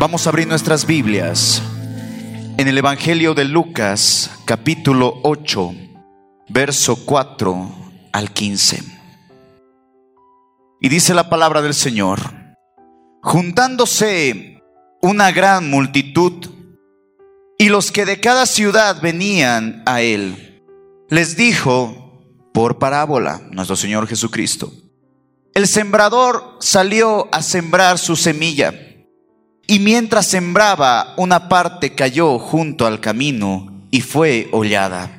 Vamos a abrir nuestras Biblias en el Evangelio de Lucas, capítulo 8, verso 4 al 15. Y dice la palabra del Señor, juntándose una gran multitud y los que de cada ciudad venían a él, les dijo por parábola nuestro Señor Jesucristo, el sembrador salió a sembrar su semilla y mientras sembraba, una parte cayó junto al camino y fue hollada.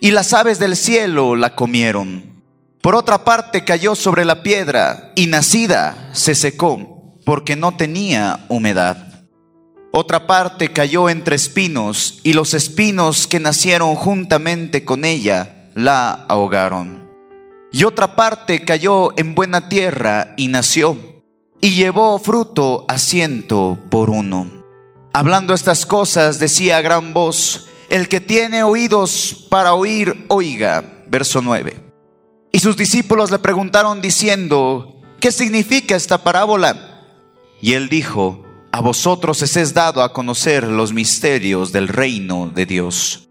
Y las aves del cielo la comieron. Por otra parte cayó sobre la piedra y nacida se secó porque no tenía humedad. Otra parte cayó entre espinos y los espinos que nacieron juntamente con ella la ahogaron. Y otra parte cayó en buena tierra y nació y llevó fruto a ciento por uno. Hablando estas cosas, decía a gran voz, el que tiene oídos para oír, oiga. Verso 9. Y sus discípulos le preguntaron diciendo, ¿qué significa esta parábola? Y él dijo, a vosotros os es dado a conocer los misterios del reino de Dios,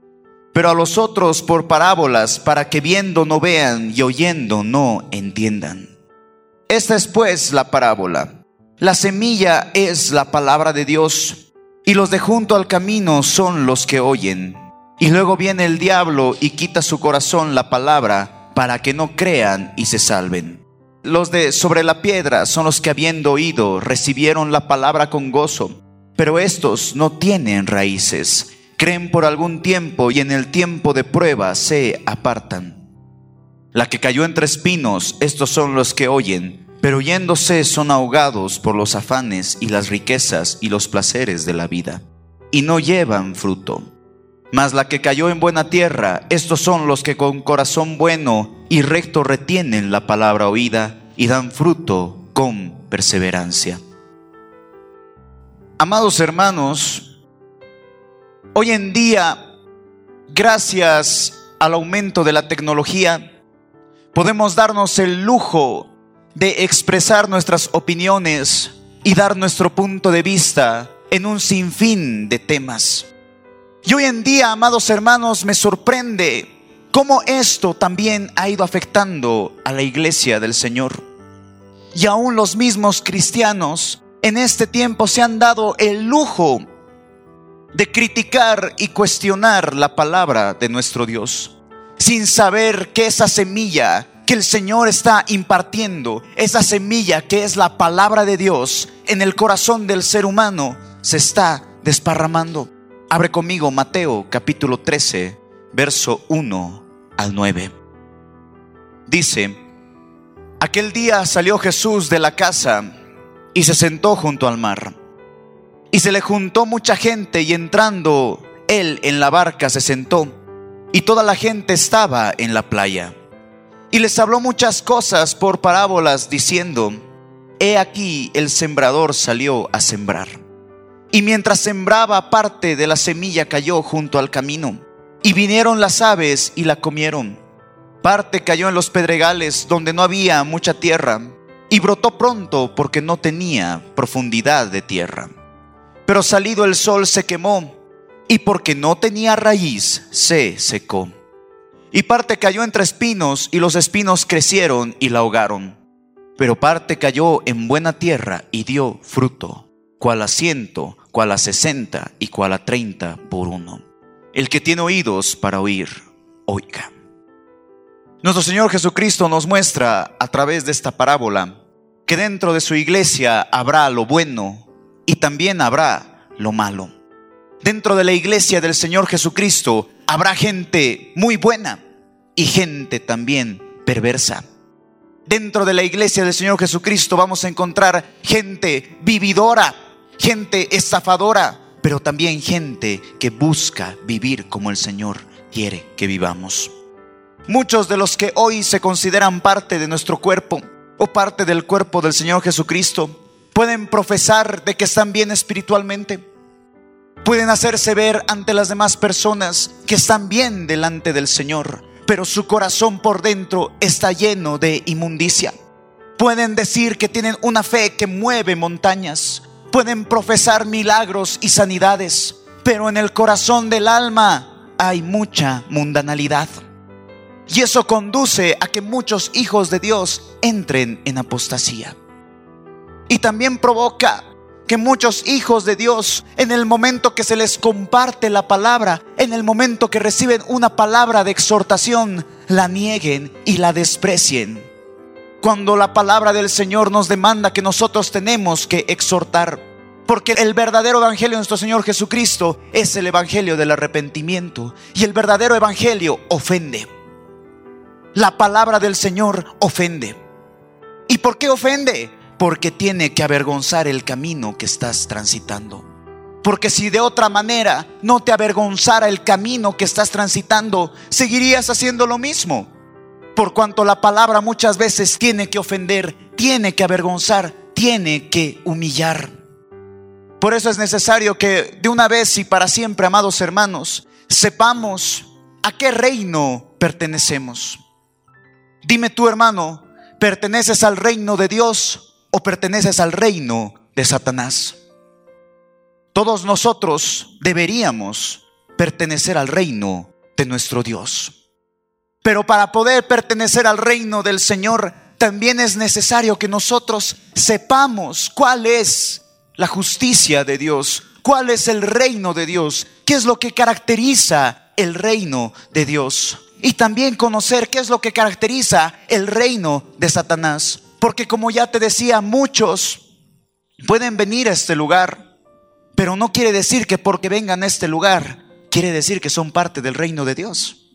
pero a los otros por parábolas, para que viendo no vean y oyendo no entiendan. Esta es pues la parábola. La semilla es la palabra de Dios y los de junto al camino son los que oyen. Y luego viene el diablo y quita su corazón la palabra para que no crean y se salven. Los de sobre la piedra son los que habiendo oído recibieron la palabra con gozo, pero estos no tienen raíces, creen por algún tiempo y en el tiempo de prueba se apartan. La que cayó entre espinos, estos son los que oyen, pero yéndose son ahogados por los afanes y las riquezas y los placeres de la vida, y no llevan fruto. Mas la que cayó en buena tierra, estos son los que con corazón bueno y recto retienen la palabra oída y dan fruto con perseverancia. Amados hermanos, hoy en día, gracias al aumento de la tecnología, podemos darnos el lujo de expresar nuestras opiniones y dar nuestro punto de vista en un sinfín de temas. Y hoy en día, amados hermanos, me sorprende cómo esto también ha ido afectando a la iglesia del Señor. Y aún los mismos cristianos en este tiempo se han dado el lujo de criticar y cuestionar la palabra de nuestro Dios sin saber que esa semilla que el Señor está impartiendo, esa semilla que es la palabra de Dios en el corazón del ser humano, se está desparramando. Abre conmigo Mateo capítulo 13, verso 1 al 9. Dice, aquel día salió Jesús de la casa y se sentó junto al mar. Y se le juntó mucha gente y entrando él en la barca se sentó y toda la gente estaba en la playa. Y les habló muchas cosas por parábolas diciendo, He aquí el sembrador salió a sembrar. Y mientras sembraba parte de la semilla cayó junto al camino. Y vinieron las aves y la comieron. Parte cayó en los pedregales donde no había mucha tierra. Y brotó pronto porque no tenía profundidad de tierra. Pero salido el sol se quemó y porque no tenía raíz, se secó. Y parte cayó entre espinos, y los espinos crecieron y la ahogaron. Pero parte cayó en buena tierra y dio fruto, cual a ciento, cual a sesenta y cual a treinta por uno. El que tiene oídos para oír, oiga. Nuestro Señor Jesucristo nos muestra a través de esta parábola que dentro de su iglesia habrá lo bueno y también habrá lo malo dentro de la iglesia del Señor Jesucristo habrá gente muy buena y gente también perversa. Dentro de la iglesia del Señor Jesucristo vamos a encontrar gente vividora, gente estafadora, pero también gente que busca vivir como el Señor quiere que vivamos. Muchos de los que hoy se consideran parte de nuestro cuerpo o parte del cuerpo del Señor Jesucristo pueden profesar de que están bien espiritualmente, Pueden hacerse ver ante las demás personas que están bien delante del Señor, pero su corazón por dentro está lleno de inmundicia. Pueden decir que tienen una fe que mueve montañas, pueden profesar milagros y sanidades, pero en el corazón del alma hay mucha mundanalidad. Y eso conduce a que muchos hijos de Dios entren en apostasía. Y también provoca que muchos hijos de Dios, en el momento que se les comparte la palabra, en el momento que reciben una palabra de exhortación, la nieguen y la desprecien. Cuando la palabra del Señor nos demanda que nosotros tenemos que exhortar. Porque el verdadero evangelio de nuestro Señor Jesucristo es el evangelio del arrepentimiento. Y el verdadero evangelio ofende. La palabra del Señor ofende. ¿Y por qué ofende? Porque tiene que avergonzar el camino que estás transitando. Porque si de otra manera no te avergonzara el camino que estás transitando, seguirías haciendo lo mismo. Por cuanto la palabra muchas veces tiene que ofender, tiene que avergonzar, tiene que humillar. Por eso es necesario que de una vez y para siempre, amados hermanos, sepamos a qué reino pertenecemos. Dime tú, hermano, ¿perteneces al reino de Dios o perteneces al reino de Satanás. Todos nosotros deberíamos pertenecer al reino de nuestro Dios. Pero para poder pertenecer al reino del Señor, también es necesario que nosotros sepamos cuál es la justicia de Dios, cuál es el reino de Dios, qué es lo que caracteriza el reino de Dios. Y también conocer qué es lo que caracteriza el reino de Satanás. Porque como ya te decía, muchos pueden venir a este lugar, pero no quiere decir que porque vengan a este lugar, quiere decir que son parte del reino de Dios.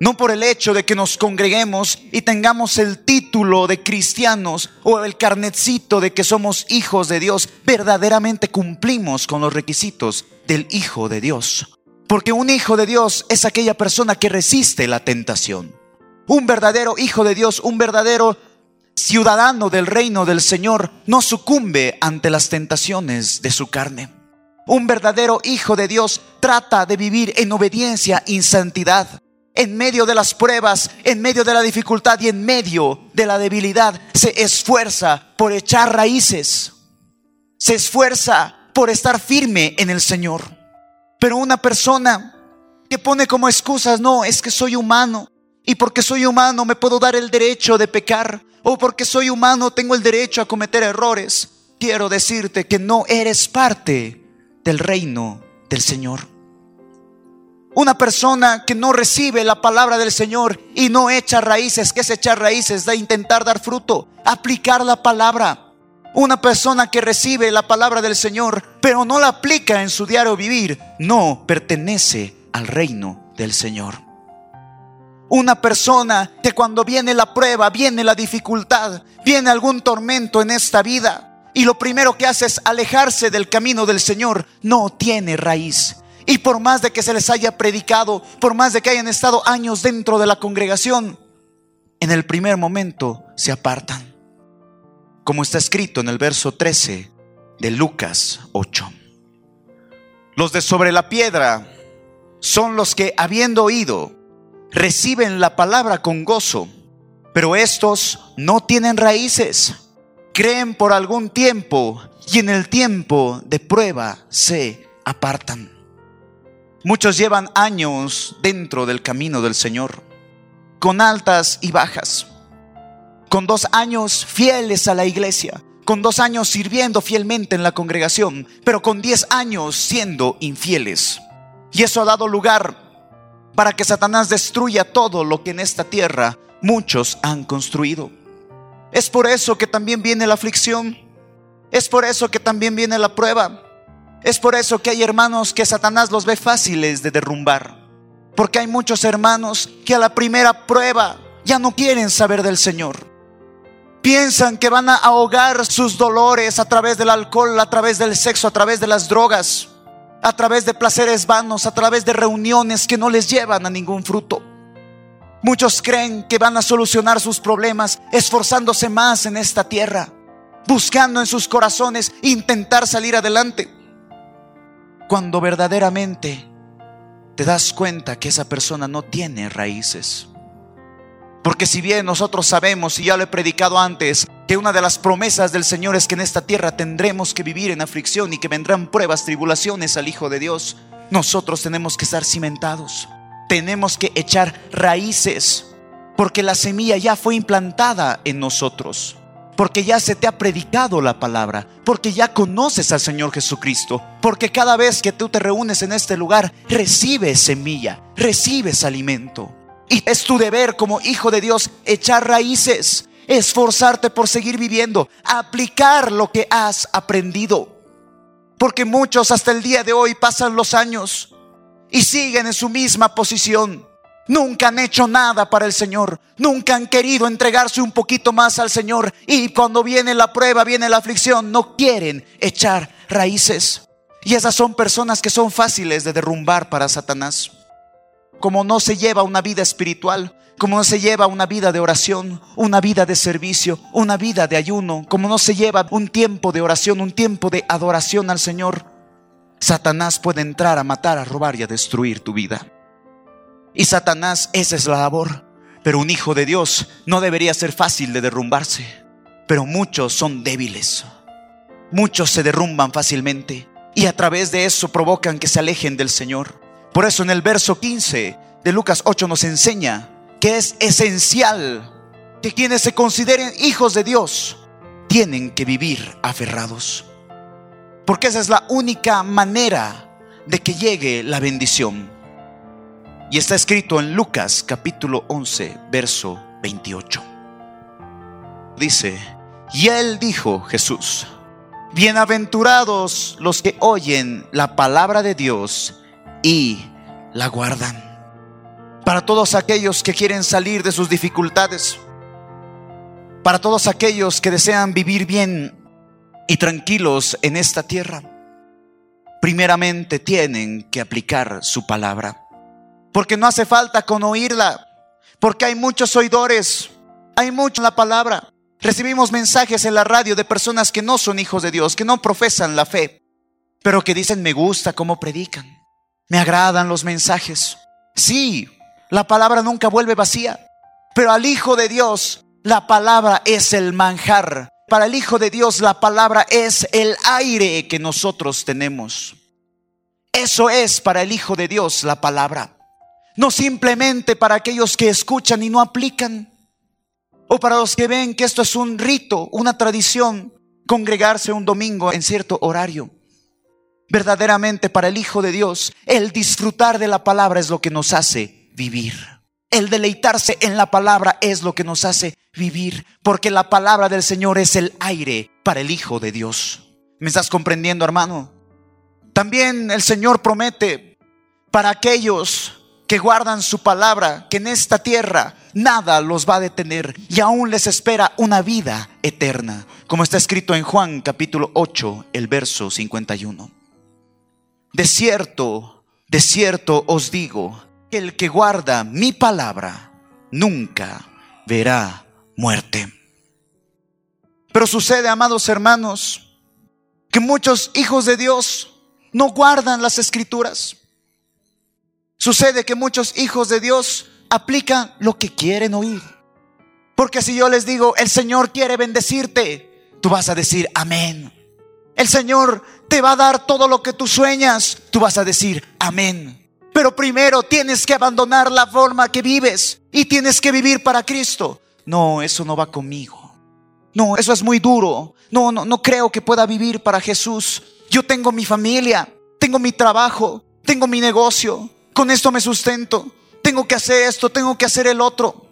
No por el hecho de que nos congreguemos y tengamos el título de cristianos o el carnetcito de que somos hijos de Dios, verdaderamente cumplimos con los requisitos del hijo de Dios. Porque un hijo de Dios es aquella persona que resiste la tentación. Un verdadero hijo de Dios, un verdadero ciudadano del reino del Señor, no sucumbe ante las tentaciones de su carne. Un verdadero hijo de Dios trata de vivir en obediencia y santidad. En medio de las pruebas, en medio de la dificultad y en medio de la debilidad, se esfuerza por echar raíces. Se esfuerza por estar firme en el Señor. Pero una persona que pone como excusas, no, es que soy humano, y porque soy humano me puedo dar el derecho de pecar. O porque soy humano tengo el derecho a cometer errores. Quiero decirte que no eres parte del reino del Señor. Una persona que no recibe la palabra del Señor y no echa raíces, que es echar raíces? De intentar dar fruto, aplicar la palabra. Una persona que recibe la palabra del Señor, pero no la aplica en su diario vivir, no pertenece al reino del Señor. Una persona que cuando viene la prueba, viene la dificultad, viene algún tormento en esta vida y lo primero que hace es alejarse del camino del Señor, no tiene raíz. Y por más de que se les haya predicado, por más de que hayan estado años dentro de la congregación, en el primer momento se apartan. Como está escrito en el verso 13 de Lucas 8. Los de sobre la piedra son los que, habiendo oído, reciben la palabra con gozo, pero estos no tienen raíces. Creen por algún tiempo y en el tiempo de prueba se apartan. Muchos llevan años dentro del camino del Señor, con altas y bajas, con dos años fieles a la iglesia, con dos años sirviendo fielmente en la congregación, pero con diez años siendo infieles. Y eso ha dado lugar para que Satanás destruya todo lo que en esta tierra muchos han construido. Es por eso que también viene la aflicción. Es por eso que también viene la prueba. Es por eso que hay hermanos que Satanás los ve fáciles de derrumbar. Porque hay muchos hermanos que a la primera prueba ya no quieren saber del Señor. Piensan que van a ahogar sus dolores a través del alcohol, a través del sexo, a través de las drogas a través de placeres vanos, a través de reuniones que no les llevan a ningún fruto. Muchos creen que van a solucionar sus problemas esforzándose más en esta tierra, buscando en sus corazones intentar salir adelante. Cuando verdaderamente te das cuenta que esa persona no tiene raíces. Porque si bien nosotros sabemos, y ya lo he predicado antes, que una de las promesas del Señor es que en esta tierra tendremos que vivir en aflicción y que vendrán pruebas, tribulaciones al Hijo de Dios, nosotros tenemos que estar cimentados, tenemos que echar raíces, porque la semilla ya fue implantada en nosotros, porque ya se te ha predicado la palabra, porque ya conoces al Señor Jesucristo, porque cada vez que tú te reúnes en este lugar, recibes semilla, recibes alimento. Y es tu deber como hijo de Dios echar raíces, esforzarte por seguir viviendo, aplicar lo que has aprendido. Porque muchos hasta el día de hoy pasan los años y siguen en su misma posición. Nunca han hecho nada para el Señor. Nunca han querido entregarse un poquito más al Señor. Y cuando viene la prueba, viene la aflicción, no quieren echar raíces. Y esas son personas que son fáciles de derrumbar para Satanás. Como no se lleva una vida espiritual, como no se lleva una vida de oración, una vida de servicio, una vida de ayuno, como no se lleva un tiempo de oración, un tiempo de adoración al Señor, Satanás puede entrar a matar, a robar y a destruir tu vida. Y Satanás, esa es la labor. Pero un hijo de Dios no debería ser fácil de derrumbarse. Pero muchos son débiles. Muchos se derrumban fácilmente y a través de eso provocan que se alejen del Señor. Por eso en el verso 15 de Lucas 8 nos enseña que es esencial que quienes se consideren hijos de Dios tienen que vivir aferrados. Porque esa es la única manera de que llegue la bendición. Y está escrito en Lucas capítulo 11, verso 28. Dice, y él dijo, Jesús, bienaventurados los que oyen la palabra de Dios y la guardan para todos aquellos que quieren salir de sus dificultades, para todos aquellos que desean vivir bien y tranquilos en esta tierra, primeramente tienen que aplicar su palabra. Porque no hace falta con oírla, porque hay muchos oidores, hay mucho en la palabra. Recibimos mensajes en la radio de personas que no son hijos de Dios, que no profesan la fe, pero que dicen me gusta cómo predican, me agradan los mensajes. Sí, la palabra nunca vuelve vacía. Pero al Hijo de Dios, la palabra es el manjar. Para el Hijo de Dios, la palabra es el aire que nosotros tenemos. Eso es para el Hijo de Dios la palabra. No simplemente para aquellos que escuchan y no aplican. O para los que ven que esto es un rito, una tradición, congregarse un domingo en cierto horario. Verdaderamente para el Hijo de Dios, el disfrutar de la palabra es lo que nos hace vivir. El deleitarse en la palabra es lo que nos hace vivir, porque la palabra del Señor es el aire para el Hijo de Dios. ¿Me estás comprendiendo, hermano? También el Señor promete para aquellos que guardan su palabra, que en esta tierra nada los va a detener y aún les espera una vida eterna, como está escrito en Juan capítulo 8, el verso 51. De cierto, de cierto os digo, el que guarda mi palabra nunca verá muerte. Pero sucede, amados hermanos, que muchos hijos de Dios no guardan las escrituras. Sucede que muchos hijos de Dios aplican lo que quieren oír. Porque si yo les digo, el Señor quiere bendecirte, tú vas a decir, amén. El Señor te va a dar todo lo que tú sueñas, tú vas a decir, amén. Pero primero tienes que abandonar la forma que vives y tienes que vivir para Cristo. No, eso no va conmigo. No, eso es muy duro. No, no, no creo que pueda vivir para Jesús. Yo tengo mi familia, tengo mi trabajo, tengo mi negocio. Con esto me sustento. Tengo que hacer esto, tengo que hacer el otro.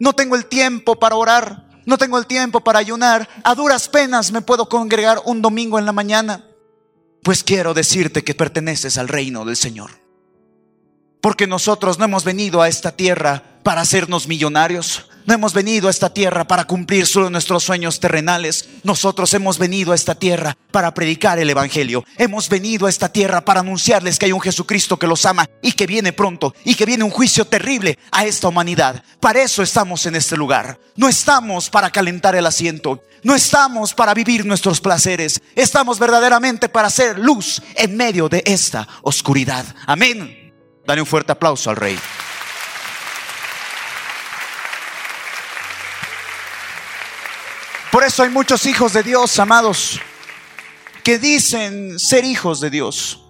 No tengo el tiempo para orar. No tengo el tiempo para ayunar. A duras penas me puedo congregar un domingo en la mañana. Pues quiero decirte que perteneces al reino del Señor. Porque nosotros no hemos venido a esta tierra para hacernos millonarios. No hemos venido a esta tierra para cumplir solo nuestros sueños terrenales. Nosotros hemos venido a esta tierra para predicar el Evangelio. Hemos venido a esta tierra para anunciarles que hay un Jesucristo que los ama y que viene pronto y que viene un juicio terrible a esta humanidad. Para eso estamos en este lugar. No estamos para calentar el asiento. No estamos para vivir nuestros placeres. Estamos verdaderamente para hacer luz en medio de esta oscuridad. Amén. Dale un fuerte aplauso al rey. Por eso hay muchos hijos de Dios, amados, que dicen ser hijos de Dios.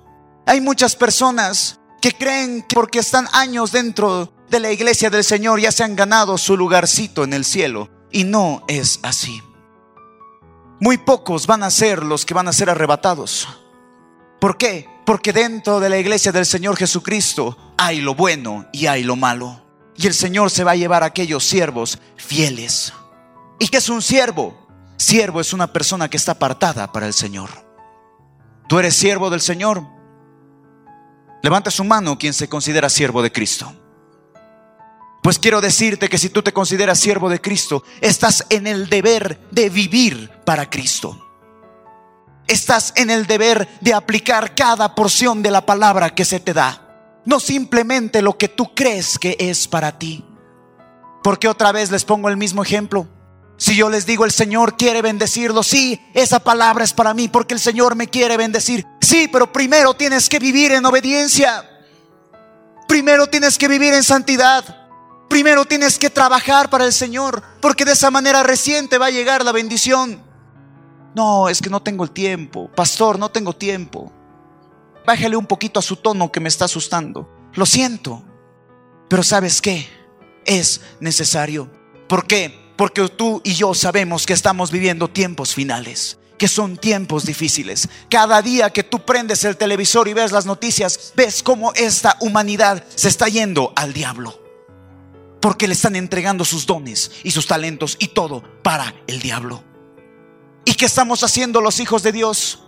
Hay muchas personas que creen que porque están años dentro de la iglesia del Señor ya se han ganado su lugarcito en el cielo. Y no es así. Muy pocos van a ser los que van a ser arrebatados. ¿Por qué? Porque dentro de la iglesia del Señor Jesucristo hay lo bueno y hay lo malo. Y el Señor se va a llevar a aquellos siervos fieles. ¿Y qué es un siervo? Siervo es una persona que está apartada para el Señor. ¿Tú eres siervo del Señor? Levanta su mano quien se considera siervo de Cristo. Pues quiero decirte que si tú te consideras siervo de Cristo, estás en el deber de vivir para Cristo. Estás en el deber de aplicar cada porción de la palabra que se te da. No simplemente lo que tú crees que es para ti. Porque otra vez les pongo el mismo ejemplo. Si yo les digo el Señor quiere bendecirlo, sí, esa palabra es para mí porque el Señor me quiere bendecir. Sí, pero primero tienes que vivir en obediencia. Primero tienes que vivir en santidad. Primero tienes que trabajar para el Señor, porque de esa manera recién te va a llegar la bendición. No, es que no tengo el tiempo. Pastor, no tengo tiempo. Bájale un poquito a su tono que me está asustando. Lo siento. Pero ¿sabes qué? Es necesario. ¿Por qué? Porque tú y yo sabemos que estamos viviendo tiempos finales que son tiempos difíciles. Cada día que tú prendes el televisor y ves las noticias, ves cómo esta humanidad se está yendo al diablo porque le están entregando sus dones y sus talentos y todo para el diablo. ¿Y qué estamos haciendo los hijos de Dios?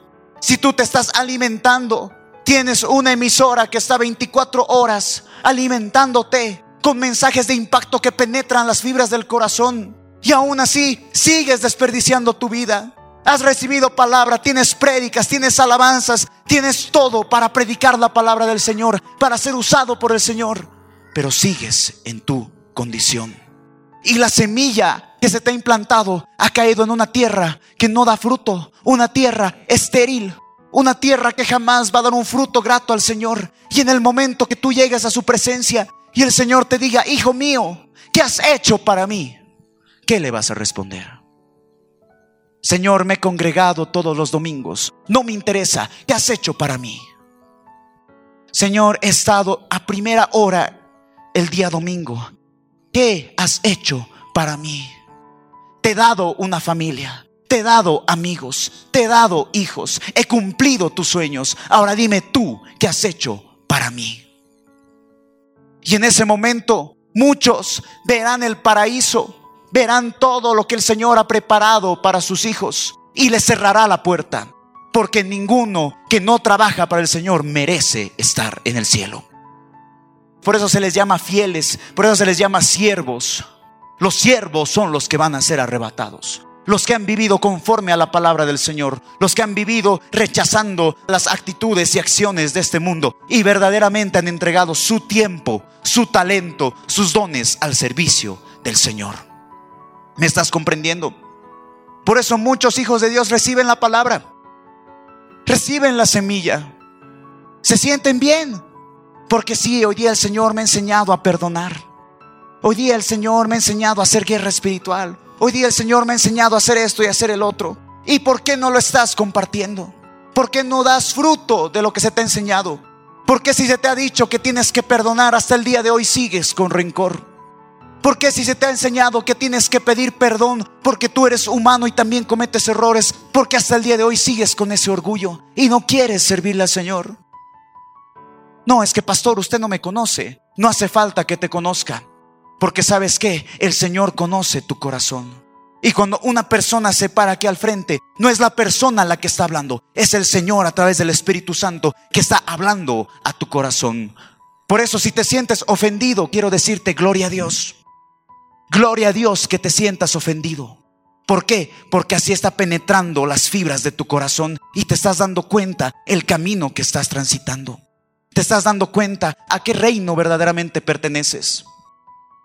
Si tú te estás alimentando, tienes una emisora que está 24 horas alimentándote con mensajes de impacto que penetran las fibras del corazón y aún así sigues desperdiciando tu vida. Has recibido palabra, tienes prédicas, tienes alabanzas, tienes todo para predicar la palabra del Señor, para ser usado por el Señor, pero sigues en tu condición. Y la semilla que se te ha implantado ha caído en una tierra que no da fruto, una tierra estéril, una tierra que jamás va a dar un fruto grato al Señor. Y en el momento que tú llegues a su presencia y el Señor te diga, hijo mío, ¿qué has hecho para mí? ¿Qué le vas a responder? Señor, me he congregado todos los domingos. No me interesa. ¿Qué has hecho para mí? Señor, he estado a primera hora el día domingo. ¿qué has hecho para mí? Te he dado una familia, te he dado amigos, te he dado hijos, he cumplido tus sueños. Ahora dime tú, ¿qué has hecho para mí? Y en ese momento muchos verán el paraíso, verán todo lo que el Señor ha preparado para sus hijos y les cerrará la puerta, porque ninguno que no trabaja para el Señor merece estar en el cielo. Por eso se les llama fieles, por eso se les llama siervos. Los siervos son los que van a ser arrebatados. Los que han vivido conforme a la palabra del Señor. Los que han vivido rechazando las actitudes y acciones de este mundo. Y verdaderamente han entregado su tiempo, su talento, sus dones al servicio del Señor. ¿Me estás comprendiendo? Por eso muchos hijos de Dios reciben la palabra. Reciben la semilla. Se sienten bien. Porque sí, hoy día el Señor me ha enseñado a perdonar. Hoy día el Señor me ha enseñado a hacer guerra espiritual. Hoy día el Señor me ha enseñado a hacer esto y a hacer el otro. ¿Y por qué no lo estás compartiendo? ¿Por qué no das fruto de lo que se te ha enseñado? ¿Por qué si se te ha dicho que tienes que perdonar hasta el día de hoy sigues con rencor? ¿Por qué si se te ha enseñado que tienes que pedir perdón porque tú eres humano y también cometes errores? Porque hasta el día de hoy sigues con ese orgullo y no quieres servirle al Señor. No, es que pastor, usted no me conoce. No hace falta que te conozca. Porque sabes que el Señor conoce tu corazón. Y cuando una persona se para aquí al frente, no es la persona la que está hablando, es el Señor a través del Espíritu Santo que está hablando a tu corazón. Por eso si te sientes ofendido, quiero decirte gloria a Dios. Gloria a Dios que te sientas ofendido. ¿Por qué? Porque así está penetrando las fibras de tu corazón y te estás dando cuenta el camino que estás transitando te estás dando cuenta a qué reino verdaderamente perteneces.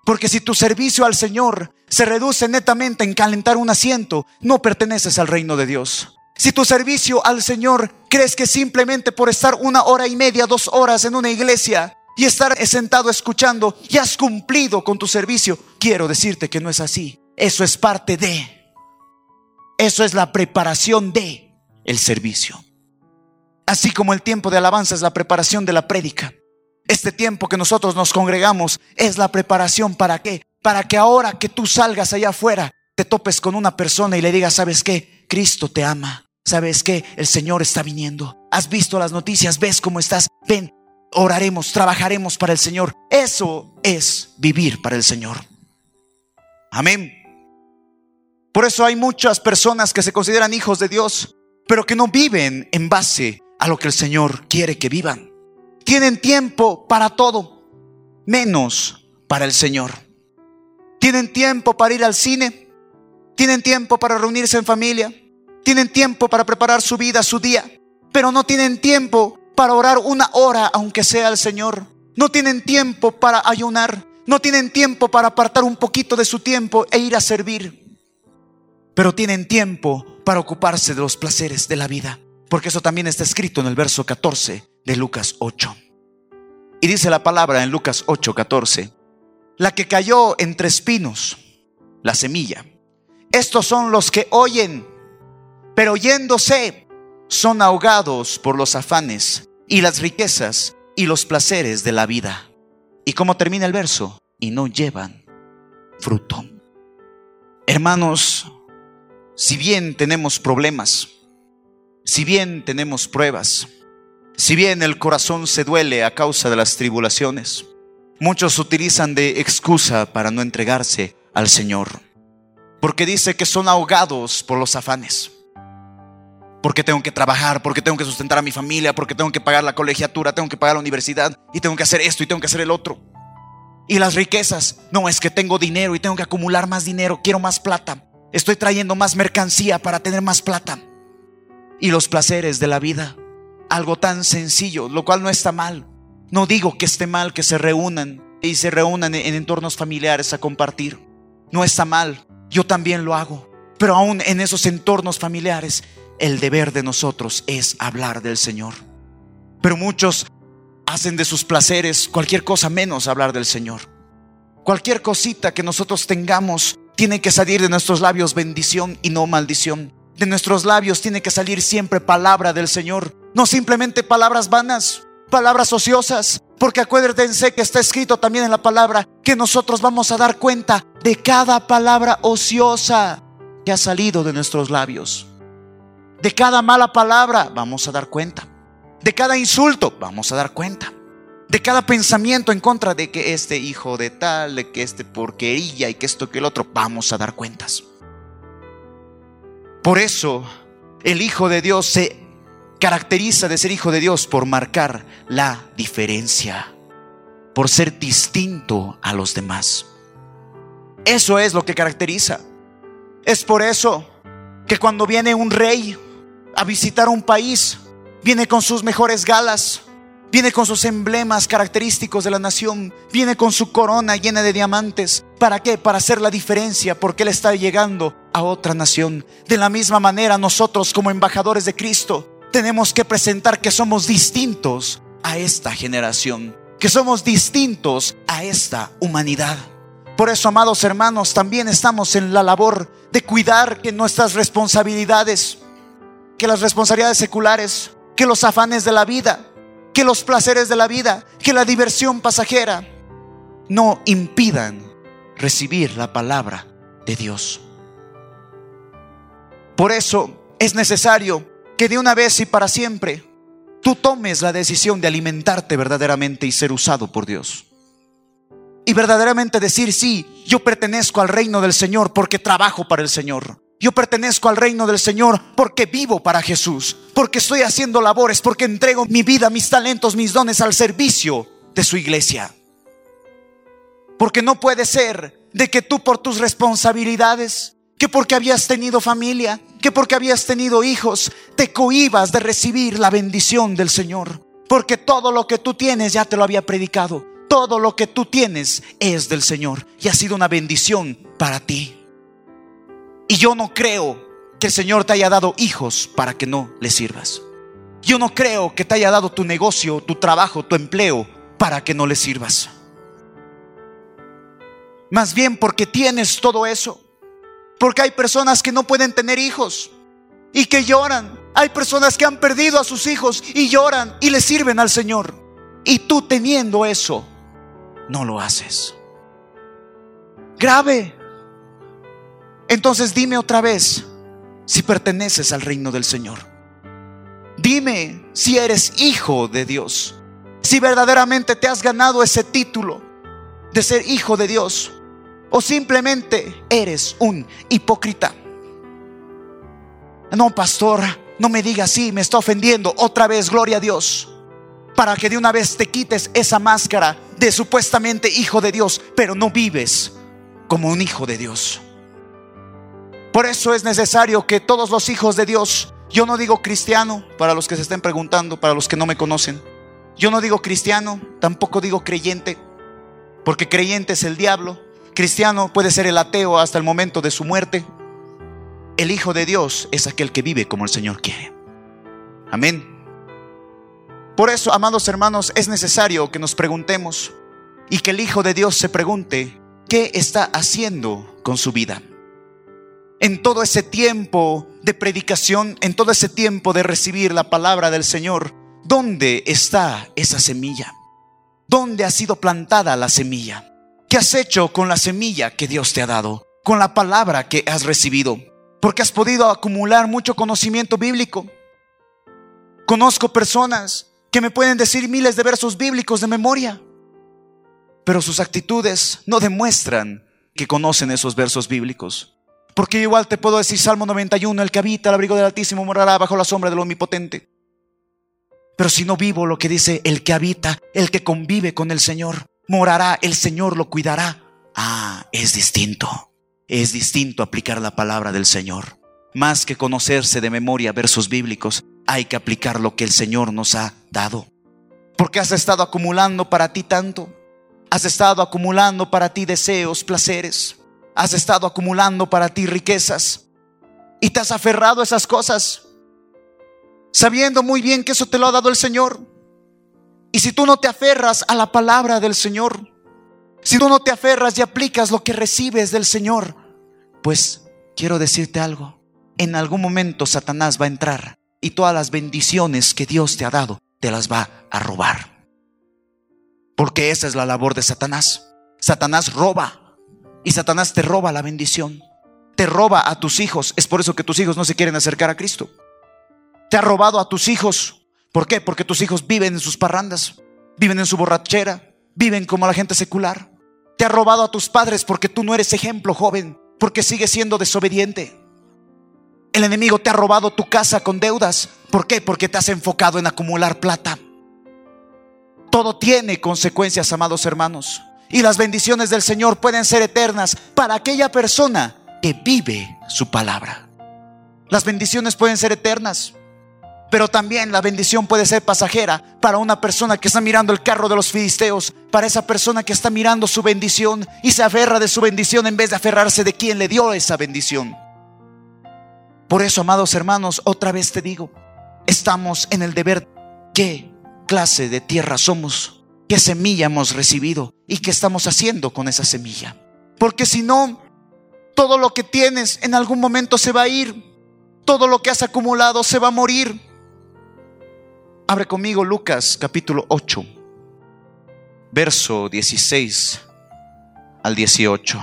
Porque si tu servicio al Señor se reduce netamente en calentar un asiento, no perteneces al reino de Dios. Si tu servicio al Señor crees que simplemente por estar una hora y media, dos horas en una iglesia y estar sentado escuchando, ya has cumplido con tu servicio, quiero decirte que no es así. Eso es parte de. Eso es la preparación de el servicio. Así como el tiempo de alabanza es la preparación de la prédica. Este tiempo que nosotros nos congregamos es la preparación para qué? Para que ahora que tú salgas allá afuera, te topes con una persona y le digas, ¿sabes qué? Cristo te ama. ¿Sabes qué? El Señor está viniendo. Has visto las noticias, ves cómo estás. Ven, oraremos, trabajaremos para el Señor. Eso es vivir para el Señor. Amén. Por eso hay muchas personas que se consideran hijos de Dios, pero que no viven en base a lo que el Señor quiere que vivan. Tienen tiempo para todo, menos para el Señor. Tienen tiempo para ir al cine, tienen tiempo para reunirse en familia, tienen tiempo para preparar su vida, su día, pero no tienen tiempo para orar una hora, aunque sea al Señor. No tienen tiempo para ayunar, no tienen tiempo para apartar un poquito de su tiempo e ir a servir pero tienen tiempo para ocuparse de los placeres de la vida, porque eso también está escrito en el verso 14 de Lucas 8. Y dice la palabra en Lucas 8, 14, la que cayó entre espinos, la semilla. Estos son los que oyen, pero oyéndose son ahogados por los afanes y las riquezas y los placeres de la vida. ¿Y cómo termina el verso? Y no llevan fruto. Hermanos, si bien tenemos problemas, si bien tenemos pruebas, si bien el corazón se duele a causa de las tribulaciones, muchos utilizan de excusa para no entregarse al Señor. Porque dice que son ahogados por los afanes. Porque tengo que trabajar, porque tengo que sustentar a mi familia, porque tengo que pagar la colegiatura, tengo que pagar la universidad y tengo que hacer esto y tengo que hacer el otro. Y las riquezas, no es que tengo dinero y tengo que acumular más dinero, quiero más plata. Estoy trayendo más mercancía para tener más plata. Y los placeres de la vida. Algo tan sencillo, lo cual no está mal. No digo que esté mal que se reúnan y se reúnan en entornos familiares a compartir. No está mal. Yo también lo hago. Pero aún en esos entornos familiares, el deber de nosotros es hablar del Señor. Pero muchos hacen de sus placeres cualquier cosa menos hablar del Señor. Cualquier cosita que nosotros tengamos tiene que salir de nuestros labios bendición y no maldición. De nuestros labios tiene que salir siempre palabra del Señor, no simplemente palabras vanas, palabras ociosas, porque acuérdense que está escrito también en la palabra que nosotros vamos a dar cuenta de cada palabra ociosa que ha salido de nuestros labios. De cada mala palabra vamos a dar cuenta. De cada insulto vamos a dar cuenta de cada pensamiento en contra de que este hijo de tal, de que este porquería y que esto que el otro, vamos a dar cuentas. Por eso el Hijo de Dios se caracteriza de ser Hijo de Dios por marcar la diferencia, por ser distinto a los demás. Eso es lo que caracteriza. Es por eso que cuando viene un rey a visitar un país, viene con sus mejores galas, Viene con sus emblemas característicos de la nación. Viene con su corona llena de diamantes. ¿Para qué? Para hacer la diferencia, porque Él está llegando a otra nación. De la misma manera, nosotros como embajadores de Cristo tenemos que presentar que somos distintos a esta generación, que somos distintos a esta humanidad. Por eso, amados hermanos, también estamos en la labor de cuidar que nuestras responsabilidades, que las responsabilidades seculares, que los afanes de la vida, que los placeres de la vida, que la diversión pasajera no impidan recibir la palabra de Dios. Por eso es necesario que de una vez y para siempre tú tomes la decisión de alimentarte verdaderamente y ser usado por Dios. Y verdaderamente decir, sí, yo pertenezco al reino del Señor porque trabajo para el Señor. Yo pertenezco al reino del Señor porque vivo para Jesús, porque estoy haciendo labores, porque entrego mi vida, mis talentos, mis dones al servicio de su iglesia. Porque no puede ser de que tú por tus responsabilidades, que porque habías tenido familia, que porque habías tenido hijos, te cohibas de recibir la bendición del Señor. Porque todo lo que tú tienes ya te lo había predicado. Todo lo que tú tienes es del Señor y ha sido una bendición para ti. Y yo no creo que el Señor te haya dado hijos para que no le sirvas. Yo no creo que te haya dado tu negocio, tu trabajo, tu empleo para que no le sirvas. Más bien porque tienes todo eso, Porque hay personas que no pueden tener hijos y que lloran. Hay personas que han perdido a sus hijos y lloran y le sirven al Señor. Y tú teniendo eso, no lo haces. Grave. Entonces dime otra vez si perteneces al reino del Señor. Dime si eres hijo de Dios. Si verdaderamente te has ganado ese título de ser hijo de Dios. O simplemente eres un hipócrita. No, pastor, no me diga así, me está ofendiendo. Otra vez, gloria a Dios. Para que de una vez te quites esa máscara de supuestamente hijo de Dios, pero no vives como un hijo de Dios. Por eso es necesario que todos los hijos de Dios, yo no digo cristiano, para los que se estén preguntando, para los que no me conocen, yo no digo cristiano, tampoco digo creyente, porque creyente es el diablo, cristiano puede ser el ateo hasta el momento de su muerte. El Hijo de Dios es aquel que vive como el Señor quiere. Amén. Por eso, amados hermanos, es necesario que nos preguntemos y que el Hijo de Dios se pregunte qué está haciendo con su vida en todo ese tiempo de predicación, en todo ese tiempo de recibir la palabra del Señor, ¿dónde está esa semilla? ¿Dónde ha sido plantada la semilla? ¿Qué has hecho con la semilla que Dios te ha dado? Con la palabra que has recibido. Porque has podido acumular mucho conocimiento bíblico. Conozco personas que me pueden decir miles de versos bíblicos de memoria, pero sus actitudes no demuestran que conocen esos versos bíblicos. Porque igual te puedo decir Salmo 91, el que habita al abrigo del Altísimo morará bajo la sombra del Omnipotente. Pero si no vivo lo que dice el que habita, el que convive con el Señor, morará, el Señor lo cuidará. Ah, es distinto. Es distinto aplicar la palabra del Señor. Más que conocerse de memoria versos bíblicos, hay que aplicar lo que el Señor nos ha dado. Porque has estado acumulando para ti tanto. Has estado acumulando para ti deseos, placeres has estado acumulando para ti riquezas y te has aferrado a esas cosas, sabiendo muy bien que eso te lo ha dado el Señor. Y si tú no te aferras a la palabra del Señor, si tú no te aferras y aplicas lo que recibes del Señor, pues quiero decirte algo, en algún momento Satanás va a entrar y todas las bendiciones que Dios te ha dado te las va a robar. Porque esa es la labor de Satanás. Satanás roba y Satanás te roba la bendición. Te roba a tus hijos. Es por eso que tus hijos no se quieren acercar a Cristo. Te ha robado a tus hijos. ¿Por qué? Porque tus hijos viven en sus parrandas, viven en su borrachera, viven como la gente secular. Te ha robado a tus padres porque tú no eres ejemplo, joven, porque sigues siendo desobediente. El enemigo te ha robado tu casa con deudas. ¿Por qué? Porque te has enfocado en acumular plata. Todo tiene consecuencias, amados hermanos. Y las bendiciones del Señor pueden ser eternas para aquella persona que vive su palabra. Las bendiciones pueden ser eternas, pero también la bendición puede ser pasajera para una persona que está mirando el carro de los filisteos, para esa persona que está mirando su bendición y se aferra de su bendición en vez de aferrarse de quien le dio esa bendición. Por eso, amados hermanos, otra vez te digo, estamos en el deber. ¿Qué clase de tierra somos? Qué semilla hemos recibido y qué estamos haciendo con esa semilla. Porque si no, todo lo que tienes en algún momento se va a ir, todo lo que has acumulado se va a morir. Abre conmigo Lucas capítulo 8, verso 16 al 18.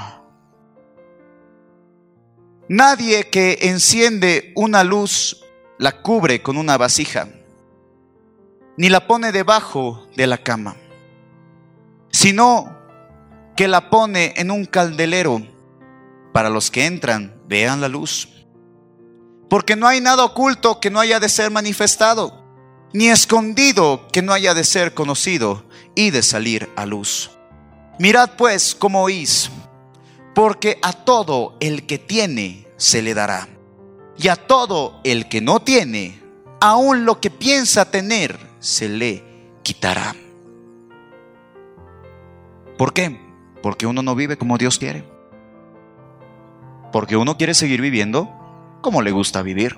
Nadie que enciende una luz la cubre con una vasija, ni la pone debajo de la cama sino que la pone en un caldelero para los que entran vean la luz. Porque no hay nada oculto que no haya de ser manifestado, ni escondido que no haya de ser conocido y de salir a luz. Mirad pues cómo oís, porque a todo el que tiene se le dará, y a todo el que no tiene, aun lo que piensa tener, se le quitará. ¿Por qué? Porque uno no vive como Dios quiere. Porque uno quiere seguir viviendo como le gusta vivir.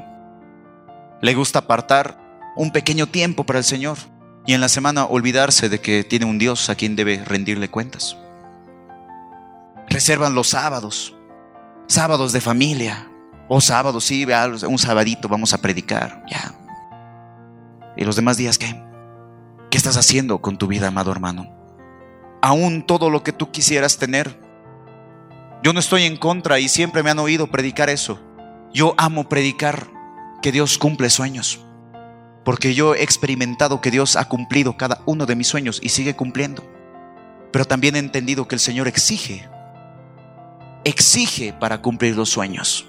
Le gusta apartar un pequeño tiempo para el Señor y en la semana olvidarse de que tiene un Dios a quien debe rendirle cuentas. Reservan los sábados, sábados de familia. O sábados, sí, un sabadito vamos a predicar. Ya. ¿Y los demás días qué? ¿Qué estás haciendo con tu vida, amado hermano? Aún todo lo que tú quisieras tener. Yo no estoy en contra y siempre me han oído predicar eso. Yo amo predicar que Dios cumple sueños. Porque yo he experimentado que Dios ha cumplido cada uno de mis sueños y sigue cumpliendo. Pero también he entendido que el Señor exige. Exige para cumplir los sueños.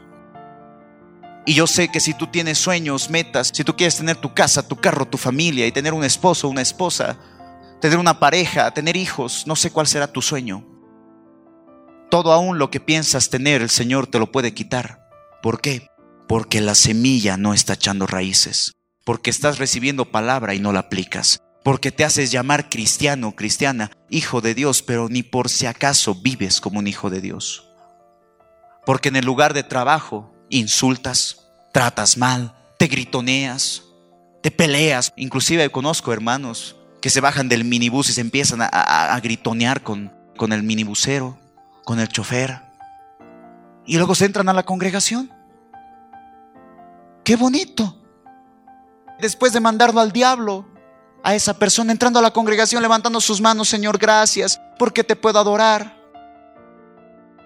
Y yo sé que si tú tienes sueños, metas, si tú quieres tener tu casa, tu carro, tu familia y tener un esposo, una esposa, tener una pareja, tener hijos, no sé cuál será tu sueño. Todo aún lo que piensas tener, el Señor te lo puede quitar. ¿Por qué? Porque la semilla no está echando raíces. Porque estás recibiendo palabra y no la aplicas. Porque te haces llamar cristiano, cristiana, hijo de Dios, pero ni por si acaso vives como un hijo de Dios. Porque en el lugar de trabajo insultas, tratas mal, te gritoneas, te peleas. Inclusive conozco hermanos que se bajan del minibús y se empiezan a, gritonear con, con el minibusero, con el chofer. Y luego se entran a la congregación. Qué bonito. Después de mandarlo al diablo, a esa persona entrando a la congregación, levantando sus manos, Señor, gracias, porque te puedo adorar.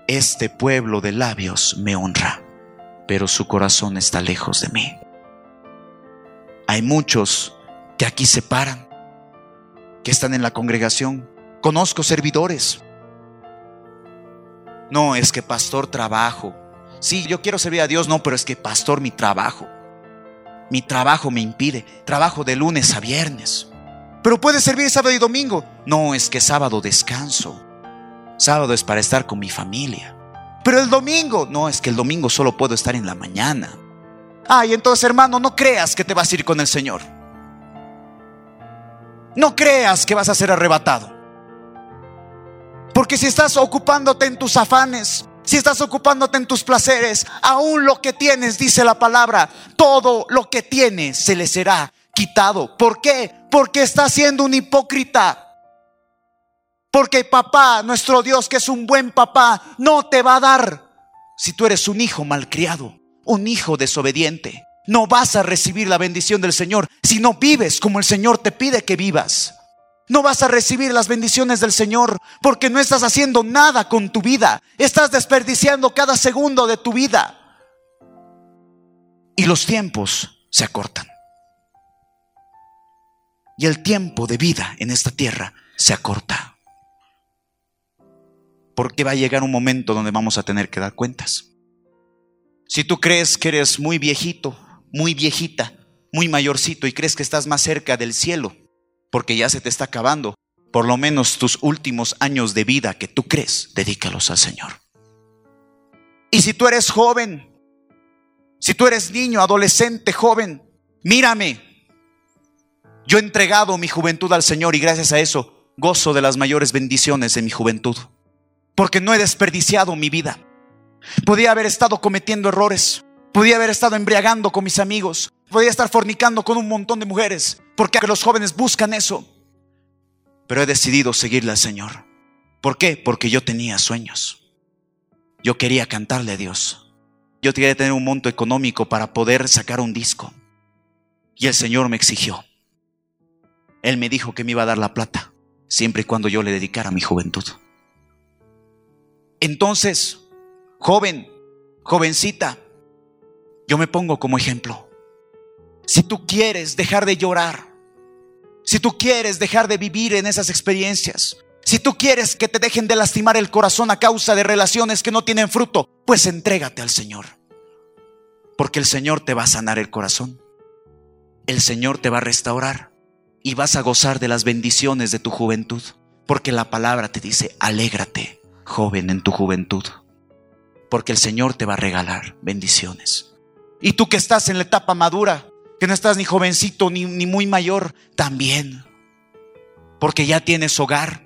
Este pueblo de labios me honra pero su corazón está lejos de mí. Hay muchos que aquí se paran, que están en la congregación. Conozco servidores. No, es que pastor trabajo. Sí, yo quiero servir a Dios, no, pero es que pastor mi trabajo. Mi trabajo me impide. Trabajo de lunes a viernes. Pero puede servir sábado y domingo. No, es que sábado descanso. Sábado es para estar con mi familia. Pero el domingo, no, es que el domingo solo puedo estar en la mañana. Ay, entonces hermano, no creas que te vas a ir con el Señor. No creas que vas a ser arrebatado. Porque si estás ocupándote en tus afanes, si estás ocupándote en tus placeres, aún lo que tienes, dice la palabra, todo lo que tienes se le será quitado. ¿Por qué? Porque estás siendo un hipócrita. Porque papá, nuestro Dios, que es un buen papá, no te va a dar si tú eres un hijo malcriado, un hijo desobediente. No vas a recibir la bendición del Señor si no vives como el Señor te pide que vivas. No vas a recibir las bendiciones del Señor porque no estás haciendo nada con tu vida. Estás desperdiciando cada segundo de tu vida. Y los tiempos se acortan. Y el tiempo de vida en esta tierra se acorta. Porque va a llegar un momento donde vamos a tener que dar cuentas. Si tú crees que eres muy viejito, muy viejita, muy mayorcito y crees que estás más cerca del cielo, porque ya se te está acabando, por lo menos tus últimos años de vida que tú crees, dedícalos al Señor. Y si tú eres joven, si tú eres niño, adolescente, joven, mírame. Yo he entregado mi juventud al Señor y gracias a eso gozo de las mayores bendiciones de mi juventud porque no he desperdiciado mi vida. Podía haber estado cometiendo errores, podía haber estado embriagando con mis amigos, podía estar fornicando con un montón de mujeres, porque los jóvenes buscan eso. Pero he decidido seguirle al Señor. ¿Por qué? Porque yo tenía sueños. Yo quería cantarle a Dios. Yo quería tener un monto económico para poder sacar un disco. Y el Señor me exigió. Él me dijo que me iba a dar la plata, siempre y cuando yo le dedicara mi juventud. Entonces, joven, jovencita, yo me pongo como ejemplo. Si tú quieres dejar de llorar, si tú quieres dejar de vivir en esas experiencias, si tú quieres que te dejen de lastimar el corazón a causa de relaciones que no tienen fruto, pues entrégate al Señor. Porque el Señor te va a sanar el corazón. El Señor te va a restaurar y vas a gozar de las bendiciones de tu juventud. Porque la palabra te dice, alégrate joven en tu juventud, porque el Señor te va a regalar bendiciones. Y tú que estás en la etapa madura, que no estás ni jovencito ni, ni muy mayor, también, porque ya tienes hogar,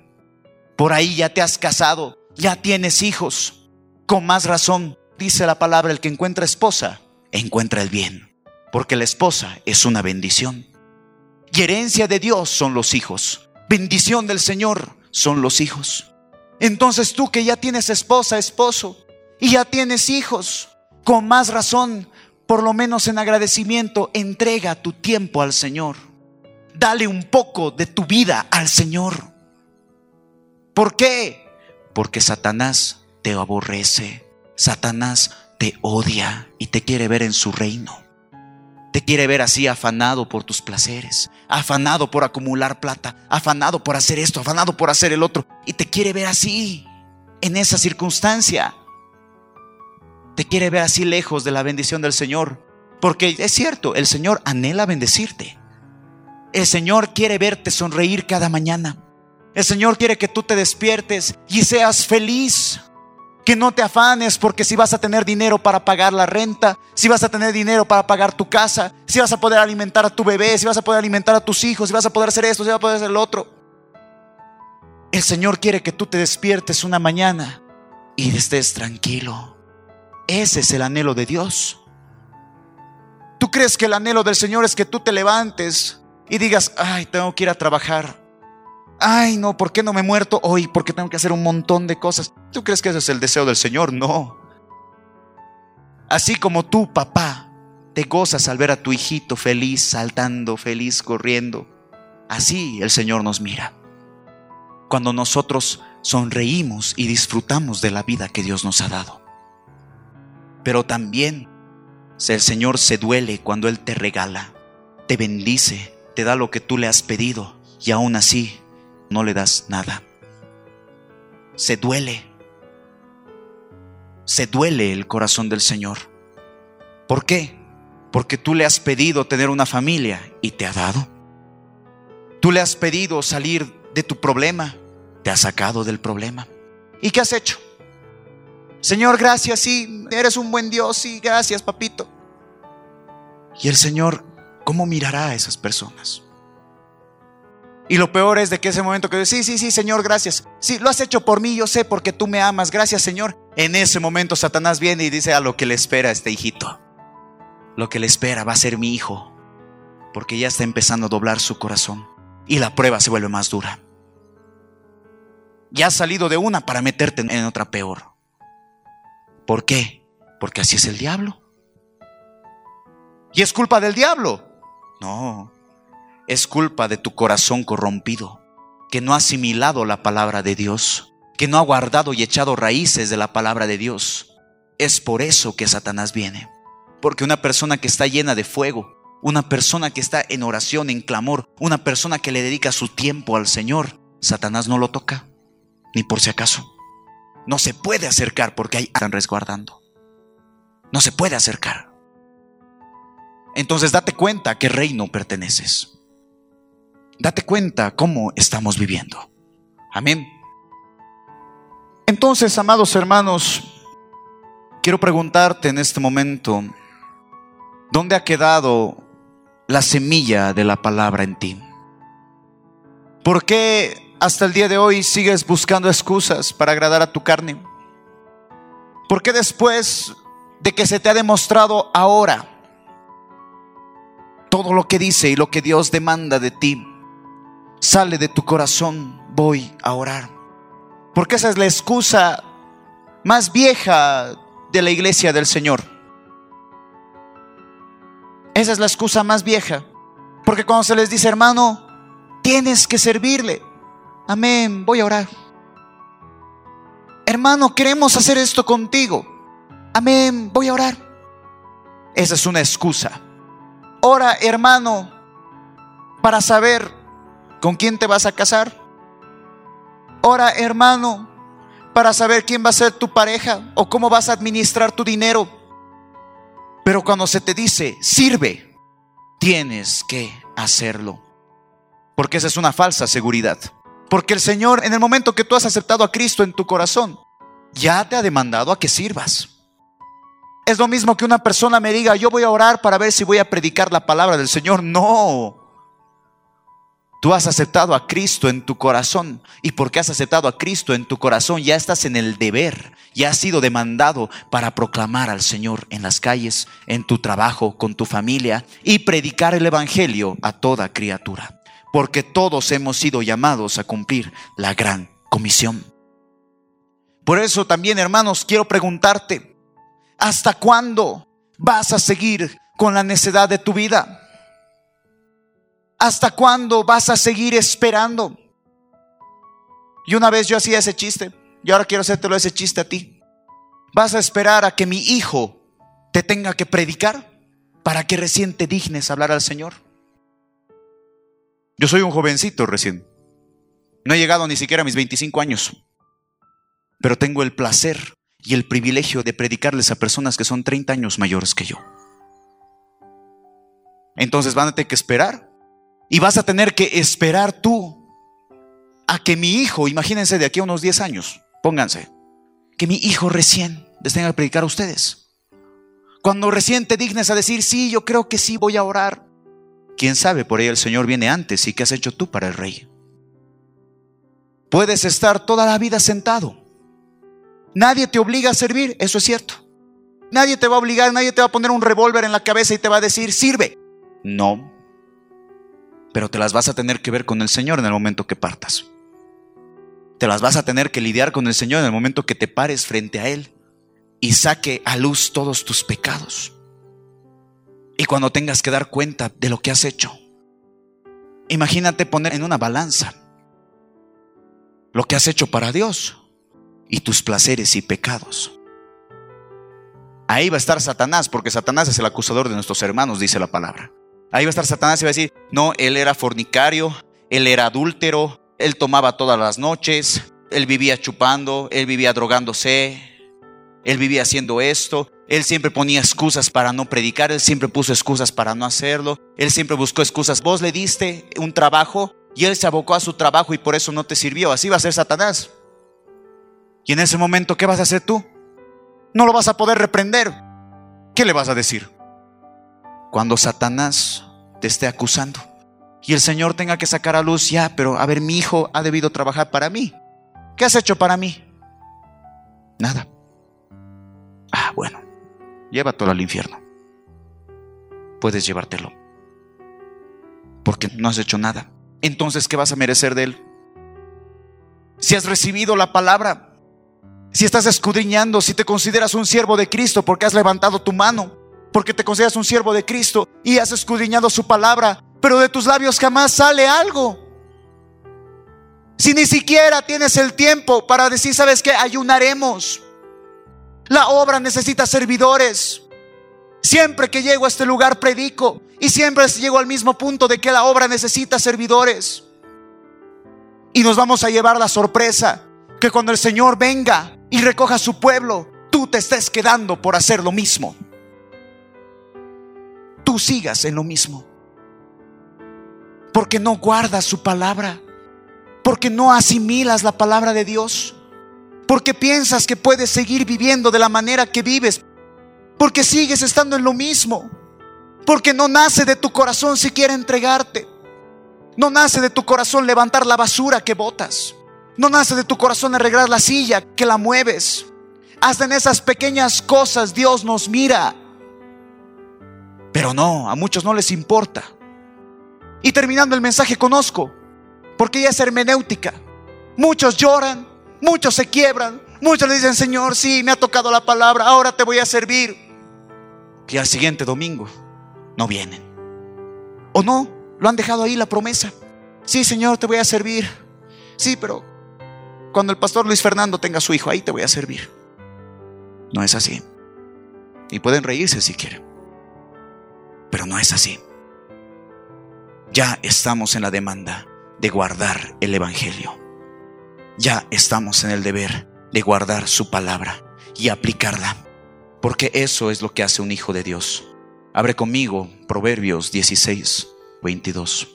por ahí ya te has casado, ya tienes hijos. Con más razón, dice la palabra, el que encuentra esposa, encuentra el bien, porque la esposa es una bendición. Y herencia de Dios son los hijos. Bendición del Señor son los hijos. Entonces tú que ya tienes esposa, esposo, y ya tienes hijos. Con más razón, por lo menos en agradecimiento, entrega tu tiempo al Señor. Dale un poco de tu vida al Señor. ¿Por qué? Porque Satanás te aborrece. Satanás te odia y te quiere ver en su reino. Te quiere ver así afanado por tus placeres, afanado por acumular plata, afanado por hacer esto, afanado por hacer el otro. Y te quiere ver así, en esa circunstancia. Te quiere ver así lejos de la bendición del Señor. Porque es cierto, el Señor anhela bendecirte. El Señor quiere verte sonreír cada mañana. El Señor quiere que tú te despiertes y seas feliz que no te afanes porque si vas a tener dinero para pagar la renta, si vas a tener dinero para pagar tu casa, si vas a poder alimentar a tu bebé, si vas a poder alimentar a tus hijos, si vas a poder hacer esto, si vas a poder hacer el otro. El Señor quiere que tú te despiertes una mañana y estés tranquilo. Ese es el anhelo de Dios. ¿Tú crees que el anhelo del Señor es que tú te levantes y digas, ay, tengo que ir a trabajar? Ay, no, ¿por qué no me he muerto hoy? Porque tengo que hacer un montón de cosas. ¿Tú crees que ese es el deseo del Señor? No. Así como tú, papá, te gozas al ver a tu hijito feliz, saltando, feliz, corriendo. Así el Señor nos mira. Cuando nosotros sonreímos y disfrutamos de la vida que Dios nos ha dado. Pero también el Señor se duele cuando Él te regala, te bendice, te da lo que tú le has pedido y aún así no le das nada. Se duele. Se duele el corazón del Señor. ¿Por qué? Porque tú le has pedido tener una familia y te ha dado. Tú le has pedido salir de tu problema, te ha sacado del problema. ¿Y qué has hecho? Señor, gracias, sí, eres un buen Dios, sí, gracias, papito. Y el Señor, ¿cómo mirará a esas personas? Y lo peor es de que ese momento que sí, sí, sí, Señor, gracias. Sí, lo has hecho por mí, yo sé porque tú me amas, gracias, Señor. En ese momento Satanás viene y dice a lo que le espera a este hijito. Lo que le espera va a ser mi hijo, porque ya está empezando a doblar su corazón y la prueba se vuelve más dura. Ya has salido de una para meterte en otra peor. ¿Por qué? Porque así es el diablo. ¿Y es culpa del diablo? No, es culpa de tu corazón corrompido, que no ha asimilado la palabra de Dios, que no ha guardado y echado raíces de la palabra de Dios. Es por eso que Satanás viene. Porque una persona que está llena de fuego, una persona que está en oración, en clamor, una persona que le dedica su tiempo al Señor, Satanás no lo toca, ni por si acaso. No se puede acercar porque ahí están resguardando. No se puede acercar. Entonces date cuenta a qué reino perteneces. Date cuenta cómo estamos viviendo. Amén. Entonces, amados hermanos, quiero preguntarte en este momento, ¿dónde ha quedado la semilla de la palabra en ti? ¿Por qué hasta el día de hoy sigues buscando excusas para agradar a tu carne? ¿Por qué después de que se te ha demostrado ahora todo lo que dice y lo que Dios demanda de ti, sale de tu corazón, voy a orar. Porque esa es la excusa más vieja de la iglesia del Señor. Esa es la excusa más vieja. Porque cuando se les dice, hermano, tienes que servirle. Amén, voy a orar. Hermano, queremos hacer esto contigo. Amén, voy a orar. Esa es una excusa. Ora, hermano, para saber ¿Con quién te vas a casar? Ora, hermano, para saber quién va a ser tu pareja o cómo vas a administrar tu dinero. Pero cuando se te dice, sirve, tienes que hacerlo. Porque esa es una falsa seguridad. Porque el Señor, en el momento que tú has aceptado a Cristo en tu corazón, ya te ha demandado a que sirvas. Es lo mismo que una persona me diga, yo voy a orar para ver si voy a predicar la palabra del Señor. No, Tú has aceptado a Cristo en tu corazón y porque has aceptado a Cristo en tu corazón ya estás en el deber, ya has sido demandado para proclamar al Señor en las calles, en tu trabajo, con tu familia y predicar el Evangelio a toda criatura. Porque todos hemos sido llamados a cumplir la gran comisión. Por eso también, hermanos, quiero preguntarte, ¿hasta cuándo vas a seguir con la necedad de tu vida? ¿Hasta cuándo vas a seguir esperando? Y una vez yo hacía ese chiste, y ahora quiero hacértelo ese chiste a ti. ¿Vas a esperar a que mi hijo te tenga que predicar para que recién te dignes hablar al Señor? Yo soy un jovencito recién. No he llegado ni siquiera a mis 25 años. Pero tengo el placer y el privilegio de predicarles a personas que son 30 años mayores que yo. Entonces van a tener que esperar. Y vas a tener que esperar tú a que mi hijo, imagínense de aquí a unos 10 años, pónganse, que mi hijo recién les tenga que predicar a ustedes. Cuando recién te dignes a decir, sí, yo creo que sí voy a orar. Quién sabe, por ahí el Señor viene antes y qué has hecho tú para el rey. Puedes estar toda la vida sentado. Nadie te obliga a servir, eso es cierto. Nadie te va a obligar, nadie te va a poner un revólver en la cabeza y te va a decir, sirve. No. Pero te las vas a tener que ver con el Señor en el momento que partas. Te las vas a tener que lidiar con el Señor en el momento que te pares frente a Él y saque a luz todos tus pecados. Y cuando tengas que dar cuenta de lo que has hecho, imagínate poner en una balanza lo que has hecho para Dios y tus placeres y pecados. Ahí va a estar Satanás, porque Satanás es el acusador de nuestros hermanos, dice la palabra. Ahí va a estar Satanás y va a decir, no, él era fornicario, él era adúltero, él tomaba todas las noches, él vivía chupando, él vivía drogándose, él vivía haciendo esto, él siempre ponía excusas para no predicar, él siempre puso excusas para no hacerlo, él siempre buscó excusas. Vos le diste un trabajo y él se abocó a su trabajo y por eso no te sirvió. Así va a ser Satanás. Y en ese momento, ¿qué vas a hacer tú? No lo vas a poder reprender. ¿Qué le vas a decir? Cuando Satanás te esté acusando y el Señor tenga que sacar a luz, ya, pero a ver, mi hijo ha debido trabajar para mí. ¿Qué has hecho para mí? Nada. Ah, bueno, llévatelo al infierno. Puedes llevártelo. Porque no has hecho nada. Entonces, ¿qué vas a merecer de él? Si has recibido la palabra, si estás escudriñando, si te consideras un siervo de Cristo porque has levantado tu mano, porque te consideras un siervo de Cristo y has escudriñado su palabra, pero de tus labios jamás sale algo. Si ni siquiera tienes el tiempo para decir, ¿sabes qué? Ayunaremos. La obra necesita servidores. Siempre que llego a este lugar predico y siempre llego al mismo punto de que la obra necesita servidores. Y nos vamos a llevar la sorpresa que cuando el Señor venga y recoja a su pueblo, tú te estés quedando por hacer lo mismo. Tú sigas en lo mismo porque no guardas su palabra, porque no asimilas la palabra de Dios, porque piensas que puedes seguir viviendo de la manera que vives, porque sigues estando en lo mismo, porque no nace de tu corazón siquiera entregarte, no nace de tu corazón levantar la basura que botas, no nace de tu corazón arreglar la silla que la mueves. Hasta en esas pequeñas cosas Dios nos mira. Pero no, a muchos no les importa. Y terminando el mensaje conozco, porque ella es hermenéutica. Muchos lloran, muchos se quiebran, muchos le dicen, Señor, sí, me ha tocado la palabra, ahora te voy a servir. Y al siguiente domingo no vienen. O no, lo han dejado ahí la promesa. Sí, Señor, te voy a servir. Sí, pero cuando el pastor Luis Fernando tenga su hijo, ahí te voy a servir. No es así. Y pueden reírse si quieren. Pero no es así ya estamos en la demanda de guardar el Evangelio. Ya estamos en el deber de guardar su palabra y aplicarla. Porque eso es lo que hace un hijo de Dios. Abre conmigo Proverbios 16, 22.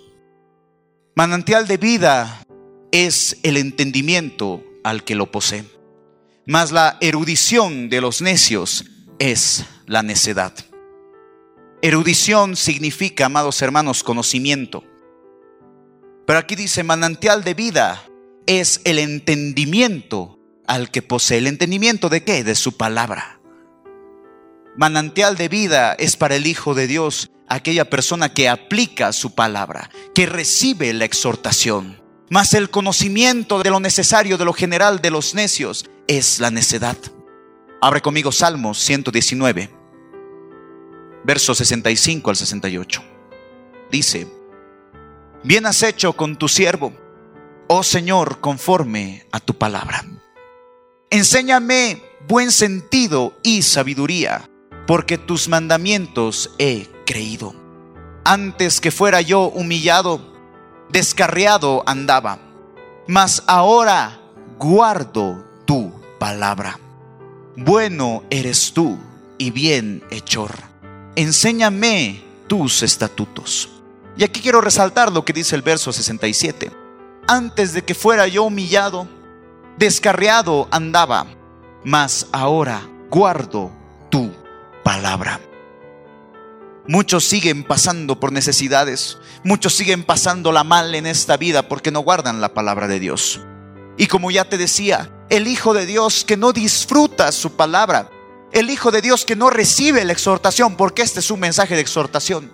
Manantial de vida es el entendimiento al que lo posee, mas la erudición de los necios es la necedad. Erudición significa, amados hermanos, conocimiento. Pero aquí dice, manantial de vida es el entendimiento al que posee. ¿El entendimiento de qué? De su palabra. Manantial de vida es para el Hijo de Dios aquella persona que aplica su palabra, que recibe la exhortación. Mas el conocimiento de lo necesario, de lo general de los necios, es la necedad. Abre conmigo Salmos 119, versos 65 al 68. Dice, bien has hecho con tu siervo, oh Señor, conforme a tu palabra. Enséñame buen sentido y sabiduría, porque tus mandamientos he creído. Antes que fuera yo humillado, descarriado andaba, mas ahora guardo tu palabra. Bueno eres tú y bien hechor. Enséñame tus estatutos. Y aquí quiero resaltar lo que dice el verso 67. Antes de que fuera yo humillado, descarriado andaba, mas ahora guardo tu palabra. Muchos siguen pasando por necesidades, muchos siguen pasando la mal en esta vida porque no guardan la palabra de Dios. Y como ya te decía, el Hijo de Dios que no disfruta su palabra, el Hijo de Dios que no recibe la exhortación, porque este es un mensaje de exhortación.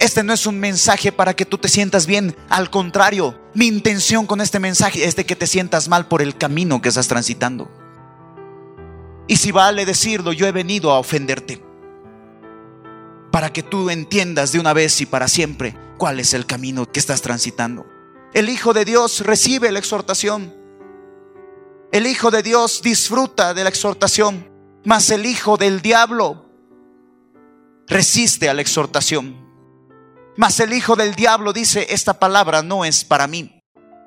Este no es un mensaje para que tú te sientas bien, al contrario, mi intención con este mensaje es de que te sientas mal por el camino que estás transitando. Y si vale decirlo, yo he venido a ofenderte para que tú entiendas de una vez y para siempre cuál es el camino que estás transitando. El Hijo de Dios recibe la exhortación. El Hijo de Dios disfruta de la exhortación, mas el Hijo del diablo resiste a la exhortación. Mas el Hijo del diablo dice, esta palabra no es para mí.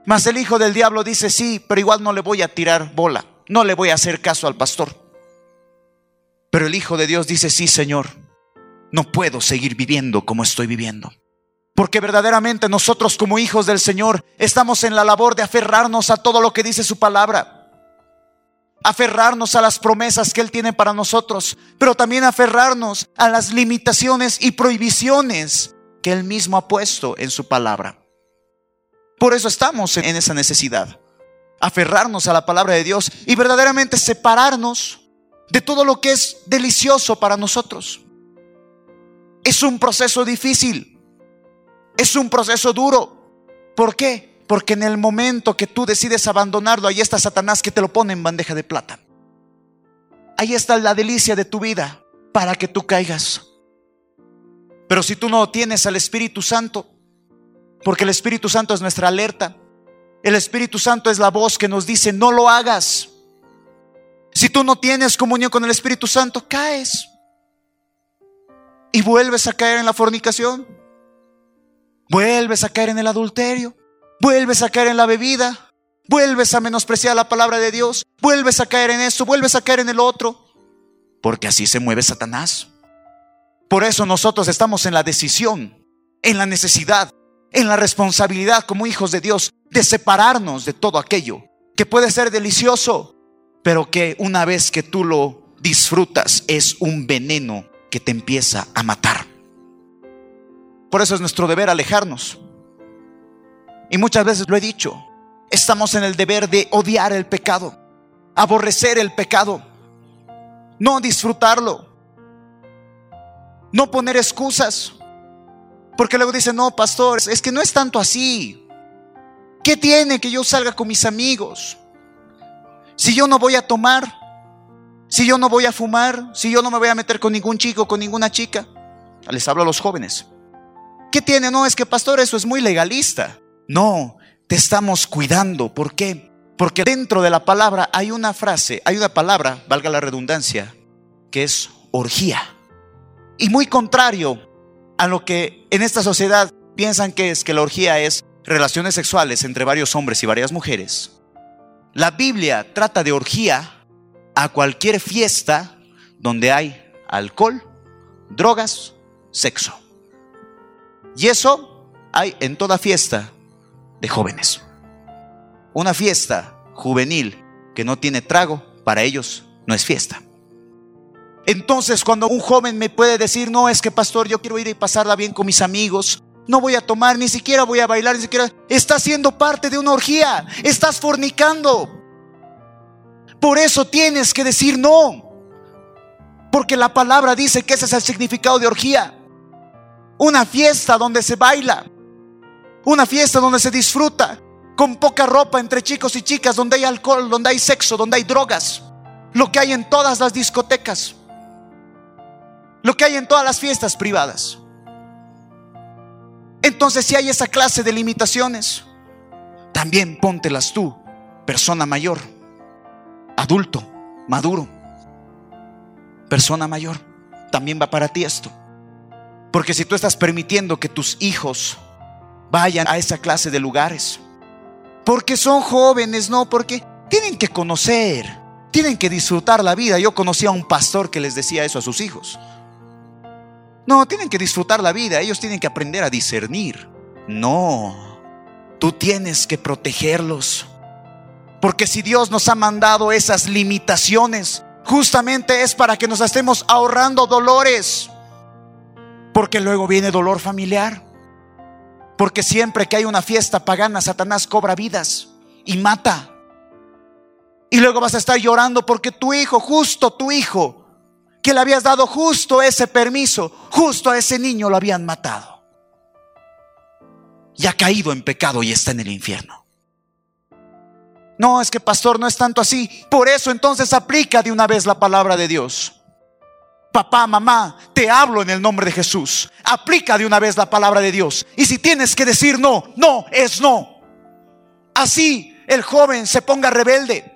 Mas el Hijo del diablo dice, sí, pero igual no le voy a tirar bola, no le voy a hacer caso al pastor. Pero el Hijo de Dios dice, sí, Señor, no puedo seguir viviendo como estoy viviendo. Porque verdaderamente nosotros como hijos del Señor estamos en la labor de aferrarnos a todo lo que dice su palabra. Aferrarnos a las promesas que Él tiene para nosotros, pero también aferrarnos a las limitaciones y prohibiciones que Él mismo ha puesto en su palabra. Por eso estamos en esa necesidad. Aferrarnos a la palabra de Dios y verdaderamente separarnos de todo lo que es delicioso para nosotros. Es un proceso difícil. Es un proceso duro. ¿Por qué? Porque en el momento que tú decides abandonarlo, ahí está Satanás que te lo pone en bandeja de plata. Ahí está la delicia de tu vida para que tú caigas. Pero si tú no tienes al Espíritu Santo, porque el Espíritu Santo es nuestra alerta, el Espíritu Santo es la voz que nos dice, no lo hagas. Si tú no tienes comunión con el Espíritu Santo, caes. Y vuelves a caer en la fornicación, vuelves a caer en el adulterio, vuelves a caer en la bebida, vuelves a menospreciar la palabra de Dios, vuelves a caer en eso, vuelves a caer en el otro, porque así se mueve Satanás. Por eso nosotros estamos en la decisión, en la necesidad, en la responsabilidad como hijos de Dios de separarnos de todo aquello que puede ser delicioso, pero que una vez que tú lo disfrutas es un veneno que te empieza a matar. Por eso es nuestro deber alejarnos. Y muchas veces lo he dicho, estamos en el deber de odiar el pecado, aborrecer el pecado, no disfrutarlo, no poner excusas. Porque luego dicen, no, pastor, es que no es tanto así. ¿Qué tiene que yo salga con mis amigos? Si yo no voy a tomar, si yo no voy a fumar, si yo no me voy a meter con ningún chico, con ninguna chica. Les hablo a los jóvenes. ¿Qué tiene? No, es que pastor, eso es muy legalista. No, te estamos cuidando. ¿Por qué? Porque dentro de la palabra hay una frase, hay una palabra, valga la redundancia, que es orgía. Y muy contrario a lo que en esta sociedad piensan que es que la orgía es relaciones sexuales entre varios hombres y varias mujeres. La Biblia trata de orgía a cualquier fiesta donde hay alcohol, drogas, sexo. Y eso hay en toda fiesta de jóvenes. Una fiesta juvenil que no tiene trago, para ellos no es fiesta. Entonces cuando un joven me puede decir, no, es que pastor, yo quiero ir y pasarla bien con mis amigos, no voy a tomar, ni siquiera voy a bailar, ni siquiera, está siendo parte de una orgía, estás fornicando. Por eso tienes que decir no. Porque la palabra dice que ese es el significado de orgía. Una fiesta donde se baila. Una fiesta donde se disfruta. con poca ropa entre chicos y chicas, donde hay alcohol, donde hay sexo, donde hay drogas, lo que hay en todas las discotecas, lo que hay en todas las fiestas privadas. Entonces, si hay esa clase de limitaciones, también póntelas tú, persona mayor, adulto, maduro, persona mayor. También va para ti esto. Porque si tú estás permitiendo que tus hijos vayan a esa clase de lugares, porque son jóvenes, no, porque tienen que conocer, tienen que disfrutar la vida. Yo conocí a un pastor que les decía eso a sus hijos. No, tienen que disfrutar la vida, ellos tienen que aprender a discernir. No, tú tienes que protegerlos. Porque si Dios nos ha mandado esas limitaciones, justamente es para que nos estemos ahorrando dolores. Porque luego viene dolor familiar. Porque siempre que hay una fiesta pagana, Satanás cobra vidas y mata. Y luego vas a estar llorando porque tu hijo, justo tu hijo, que le habías dado justo ese permiso, justo a ese niño lo habían matado. Y ha caído en pecado y está en el infierno. No, es que pastor, no es tanto así. Por eso entonces aplica de una vez la palabra de Dios. Papá, mamá, te hablo en el nombre de Jesús. Aplica de una vez la palabra de Dios. Y si tienes que decir no, no es no. Así el joven se ponga rebelde.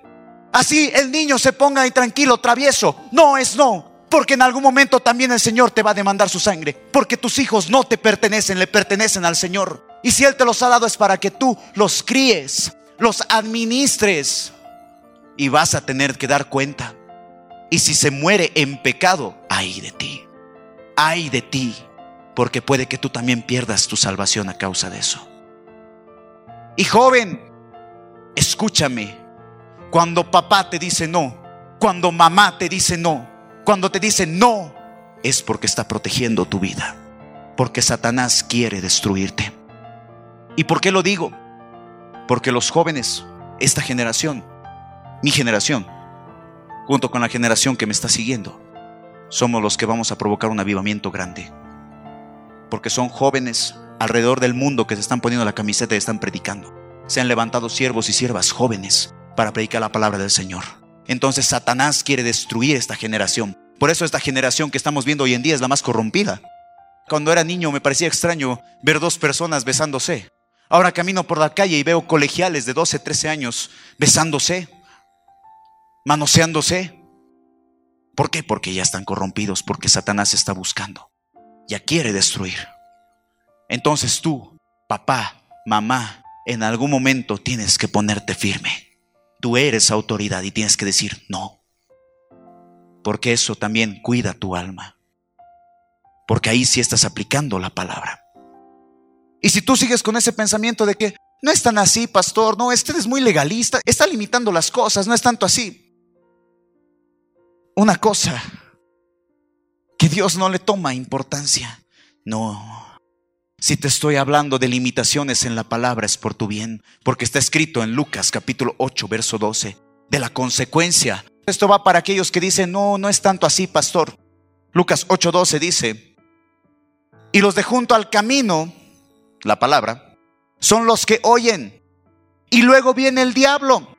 Así el niño se ponga intranquilo, travieso. No es no. Porque en algún momento también el Señor te va a demandar su sangre. Porque tus hijos no te pertenecen, le pertenecen al Señor. Y si Él te los ha dado es para que tú los críes, los administres. Y vas a tener que dar cuenta. Y si se muere en pecado, ay de ti. Ay de ti. Porque puede que tú también pierdas tu salvación a causa de eso. Y joven, escúchame. Cuando papá te dice no, cuando mamá te dice no, cuando te dice no, es porque está protegiendo tu vida. Porque Satanás quiere destruirte. ¿Y por qué lo digo? Porque los jóvenes, esta generación, mi generación, junto con la generación que me está siguiendo, somos los que vamos a provocar un avivamiento grande. Porque son jóvenes alrededor del mundo que se están poniendo la camiseta y están predicando. Se han levantado siervos y siervas jóvenes para predicar la palabra del Señor. Entonces Satanás quiere destruir esta generación. Por eso esta generación que estamos viendo hoy en día es la más corrompida. Cuando era niño me parecía extraño ver dos personas besándose. Ahora camino por la calle y veo colegiales de 12, 13 años besándose, manoseándose. ¿Por qué? Porque ya están corrompidos, porque Satanás está buscando. Ya quiere destruir. Entonces tú, papá, mamá, en algún momento tienes que ponerte firme. Tú eres autoridad y tienes que decir no. Porque eso también cuida tu alma. Porque ahí sí estás aplicando la palabra. Y si tú sigues con ese pensamiento de que no es tan así, pastor, no, este es muy legalista, está limitando las cosas, no es tanto así. Una cosa que Dios no le toma importancia. No, si te estoy hablando de limitaciones en la palabra es por tu bien, porque está escrito en Lucas capítulo 8, verso 12, de la consecuencia. Esto va para aquellos que dicen, no, no es tanto así, pastor. Lucas 8, 12 dice, y los de junto al camino, la palabra, son los que oyen. Y luego viene el diablo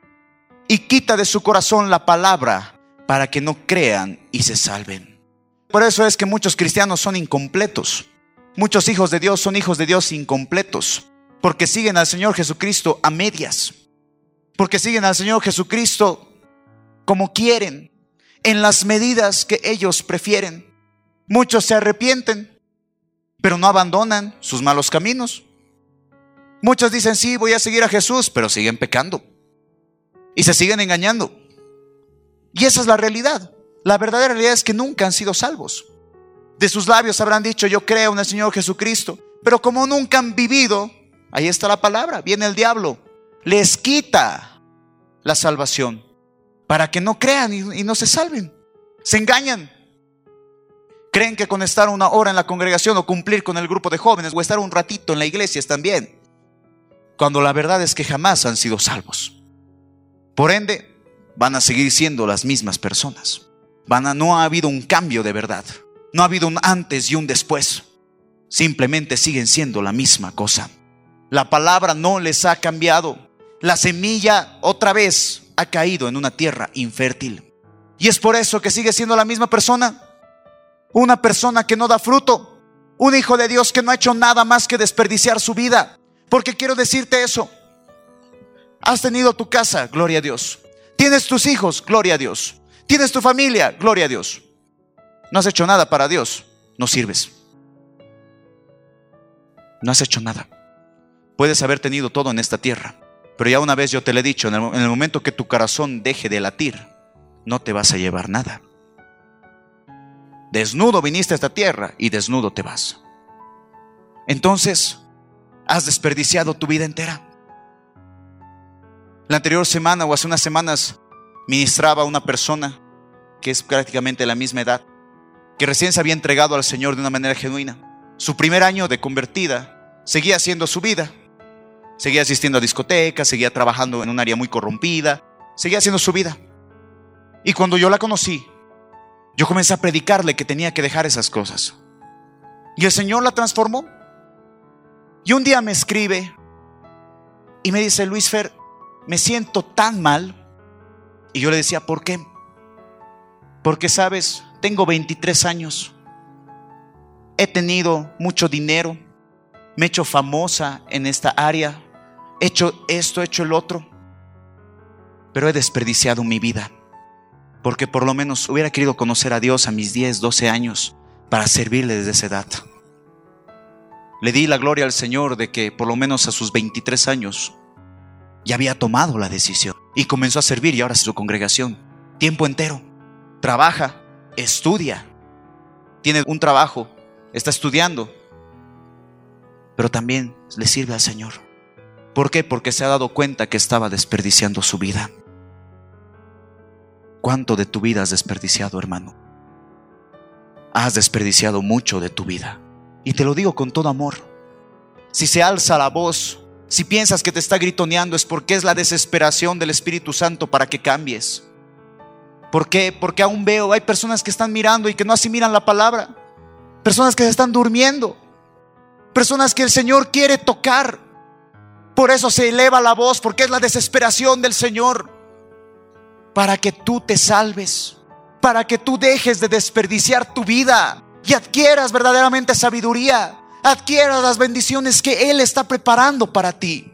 y quita de su corazón la palabra para que no crean y se salven. Por eso es que muchos cristianos son incompletos Muchos hijos de Dios son hijos de Dios incompletos, porque siguen al Señor Jesucristo a medias, porque siguen al Señor Jesucristo como quieren, en las medidas que ellos prefieren. Muchos se arrepienten, pero no abandonan sus malos caminos. Muchos dicen, sí, voy a seguir a Jesús, pero siguen pecando y se siguen engañando. Y esa es la realidad. La verdadera realidad es que nunca han sido salvos de sus labios habrán dicho, yo creo en el Señor Jesucristo. Pero como nunca han vivido, ahí está la palabra, viene el diablo, les quita la salvación para que no crean y, no se salven. Se engañan. Creen que con estar una hora en la congregación o cumplir con el grupo de jóvenes o estar un ratito en la iglesia están bien. Cuando la verdad es que jamás han sido salvos. Por ende, van a seguir siendo las mismas personas. Van a, no ha habido un cambio de verdad. No ha habido un antes y un después. Simplemente siguen siendo la misma cosa. La palabra no les ha cambiado. la semilla otra vez ha caído en una tierra infértil. Y es por eso que sigue siendo la misma persona. Una persona que no da fruto. Un hijo de Dios que no ha hecho nada más que desperdiciar su vida. Porque quiero decirte eso. Has tenido tu casa, gloria a Dios. Tienes tus hijos, gloria a Dios. Tienes tu familia, gloria a Dios. No has hecho nada para Dios, no sirves. No has hecho nada. Puedes haber tenido todo en esta tierra, pero ya una vez yo te lo he dicho, en el, momento que tu corazón deje de latir, no te vas a llevar nada. Desnudo viniste a esta tierra y desnudo te vas. Entonces, has desperdiciado tu vida entera. La anterior semana o hace unas semanas ministraba a una persona que es prácticamente la misma edad, que recién se había entregado al Señor de una manera genuina. Su primer año de convertida seguía haciendo su vida. Seguía asistiendo a discotecas, seguía trabajando en un área muy corrompida, seguía haciendo su vida. Y cuando yo la conocí, yo comencé a predicarle que tenía que dejar esas cosas. Y el Señor la transformó. Y un día me escribe y me dice, Luis Fer, me siento tan mal. Y yo le decía, ¿por qué? Porque sabes, tengo 23 años, he tenido mucho dinero, me he hecho famosa en esta área, he hecho esto, he hecho el otro, pero he desperdiciado mi vida. Porque por lo menos hubiera querido conocer a Dios a mis 10, 12 años para servirle desde esa edad. Le di la gloria al Señor de que por lo menos a sus 23 años ya había tomado la decisión y comenzó a servir y ahora es su congregación. Tiempo entero. Trabaja, estudia, tiene un trabajo, está estudiando, pero también le sirve al Señor. ¿Por qué? Porque se ha dado cuenta que estaba desperdiciando su vida. ¿Cuánto de tu vida has desperdiciado, hermano? Has desperdiciado mucho de tu vida. Y te lo digo con todo amor. Si se alza la voz si piensas que te está gritoneando es porque es la desesperación del Espíritu Santo para que cambies. ¿Por qué? Porque aún veo, hay personas que están mirando y que no asimilan la palabra. Personas que se están durmiendo. Personas que el Señor quiere tocar. Por eso se eleva la voz, porque es la desesperación del Señor. Para que tú te salves. Para que tú dejes de desperdiciar tu vida y adquieras verdaderamente sabiduría adquiera las bendiciones que Él está preparando para ti.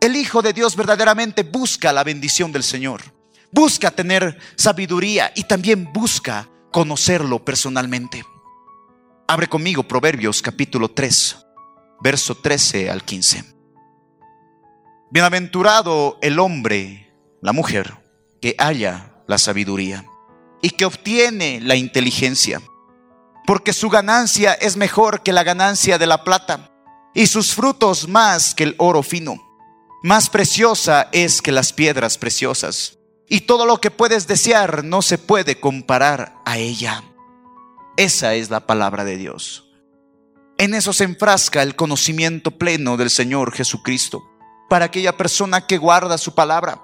El Hijo de Dios verdaderamente busca la bendición del Señor, busca tener sabiduría y también busca conocerlo personalmente. Abre conmigo Proverbios capítulo 3, verso 13 al 15. Bienaventurado el hombre, la mujer, que haya la sabiduría y que obtiene la inteligencia porque su ganancia es mejor que la ganancia de la plata, y sus frutos más que el oro fino. Más preciosa es que las piedras preciosas, y todo lo que puedes desear no se puede comparar a ella. Esa es la palabra de Dios. En eso se enfrasca el conocimiento pleno del Señor Jesucristo, para aquella persona que guarda su palabra.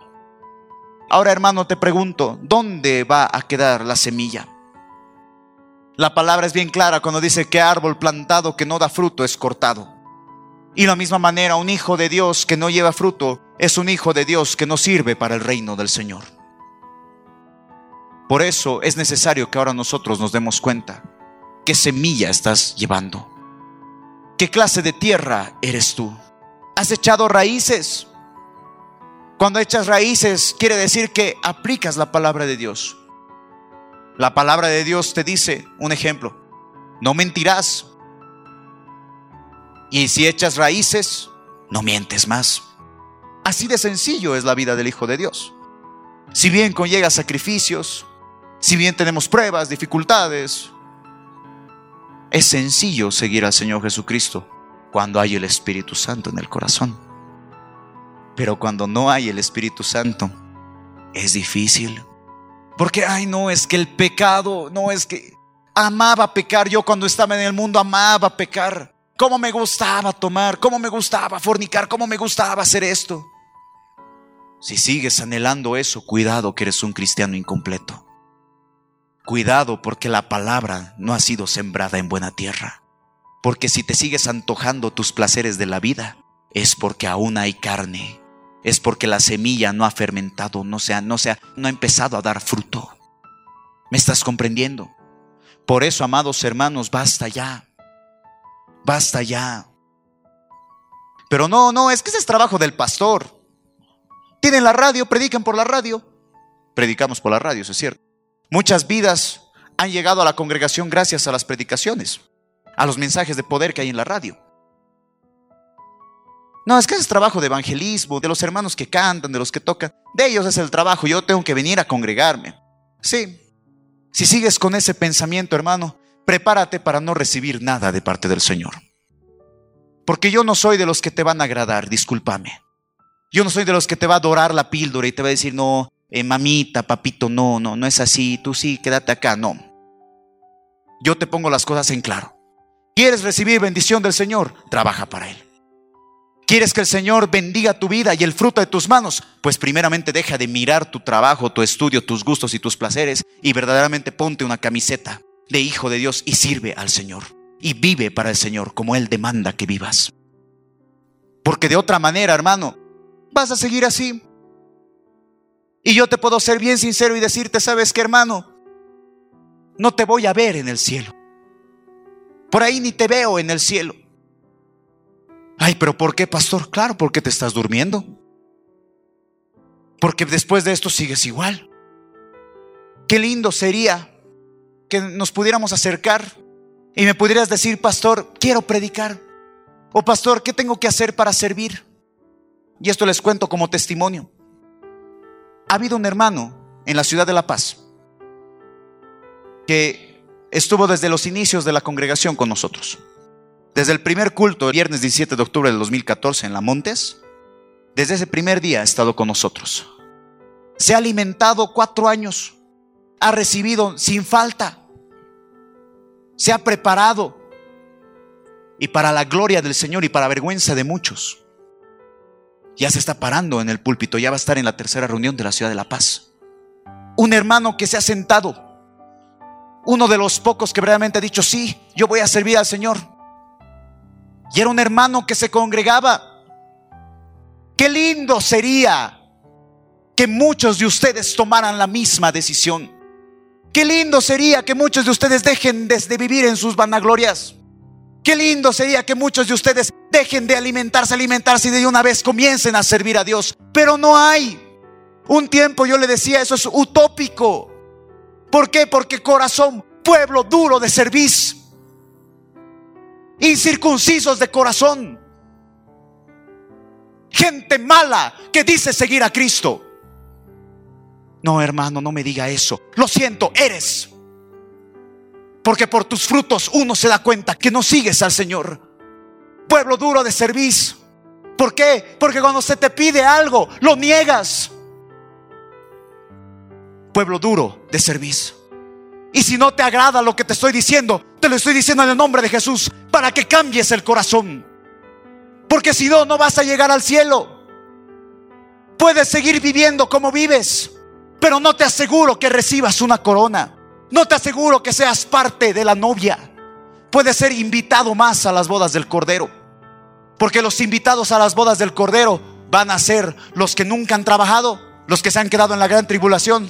Ahora hermano, te pregunto, ¿dónde va a quedar la semilla? La palabra es bien clara cuando dice que árbol plantado que no da fruto es cortado. Y de la misma manera, un hijo de Dios que no lleva fruto es un hijo de Dios que no sirve para el reino del Señor. Por eso es necesario que ahora nosotros nos demos cuenta qué semilla estás llevando. ¿Qué clase de tierra eres tú? ¿Has echado raíces? Cuando echas raíces quiere decir que aplicas la palabra de Dios. La palabra de Dios te dice, un ejemplo, no mentirás. Y si echas raíces, no mientes más. Así de sencillo es la vida del Hijo de Dios. Si bien conlleva sacrificios, si bien tenemos pruebas, dificultades, es sencillo seguir al Señor Jesucristo cuando hay el Espíritu Santo en el corazón. Pero cuando no hay el Espíritu Santo, es difícil. Porque, ay, no, es que el pecado, no es que amaba pecar. Yo cuando estaba en el mundo amaba pecar. Cómo me gustaba tomar, cómo me gustaba fornicar, cómo me gustaba hacer esto. Si sigues anhelando eso, cuidado que eres un cristiano incompleto. Cuidado porque la palabra no ha sido sembrada en buena tierra. Porque si te sigues antojando tus placeres de la vida, es porque aún hay carne es porque la semilla no ha fermentado, no, sea, no, sea, no ha empezado a dar fruto. ¿Me estás comprendiendo? Por eso, amados hermanos, basta ya. Basta ya. Pero no, no, es que ese es trabajo del pastor. Tienen la radio, predican por la radio. Predicamos por la radio, eso es cierto. Muchas vidas han llegado a la congregación gracias a las predicaciones, a los mensajes de poder que hay en la radio. No, es que es trabajo de evangelismo, de los hermanos que cantan, de los que tocan. De ellos es el trabajo, yo tengo que venir a congregarme. Sí. Si sigues con ese pensamiento, hermano, prepárate para no recibir nada de parte del Señor. Porque yo no soy de los que te van a agradar, discúlpame. Yo no soy de los que te va a adorar la píldora y te va a decir, no, eh, mamita, papito, no, no, no es así, tú sí, quédate acá, no. Yo te pongo las cosas en claro. ¿Quieres recibir bendición del Señor? Trabaja para Él. ¿Quieres que el Señor bendiga tu vida y el fruto de tus manos? Pues primeramente deja de mirar tu trabajo, tu estudio, tus gustos y tus placeres y verdaderamente ponte una camiseta de hijo de Dios y sirve al Señor. Y vive para el Señor como Él demanda que vivas. Porque de otra manera, hermano, vas a seguir así. Y yo te puedo ser bien sincero y decirte, ¿sabes qué, hermano? No te voy a ver en el cielo. Por ahí ni te veo en el cielo. Ay, pero ¿por qué, pastor? Claro, porque te estás durmiendo. Porque después de esto sigues igual. Qué lindo sería que nos pudiéramos acercar y me pudieras decir, pastor, quiero predicar. O pastor, ¿qué tengo que hacer para servir? Y esto les cuento como testimonio ha habido un hermano en la ciudad de La Paz que estuvo desde los inicios de la congregación con nosotros. Desde el primer culto, el viernes 17 de octubre del 2014 en La Montes, desde ese primer día ha estado con nosotros. Se ha alimentado cuatro años, ha recibido sin falta, se ha preparado y para la gloria del Señor y para vergüenza de muchos ya se está parando en el púlpito, ya va a estar en la tercera reunión de la ciudad de La Paz. Un hermano que se ha sentado, uno de los pocos que verdaderamente ha dicho, sí, yo voy a servir al Señor. Y era un hermano que se congregaba. Qué lindo sería que muchos de ustedes tomaran la misma decisión. Qué lindo sería que muchos de ustedes dejen de vivir en sus vanaglorias. Qué lindo sería que muchos de ustedes dejen de alimentarse, alimentarse y de una vez comiencen a servir a Dios. Pero no hay. Un tiempo yo le decía, eso es utópico. ¿Por qué? Porque corazón, pueblo duro de servicio, incircuncisos de corazón, gente mala que dice seguir a Cristo. No, hermano, no me diga eso. Lo siento, eres. Porque por tus frutos uno se da cuenta que no sigues al Señor. Pueblo duro de servicio. ¿Por qué? Porque cuando se te pide algo, lo niegas. Pueblo duro de servicio. Y si no te agrada lo que te estoy diciendo, te lo estoy diciendo en el nombre de Jesús para que cambies el corazón. Porque si no, no vas a llegar al cielo. Puedes seguir viviendo como vives, pero no te aseguro que recibas una corona. No te aseguro que seas parte de la novia. Puedes ser invitado más a las bodas del Cordero. Porque los invitados a las bodas del Cordero van a ser los que nunca han trabajado, los que se han quedado en la gran tribulación.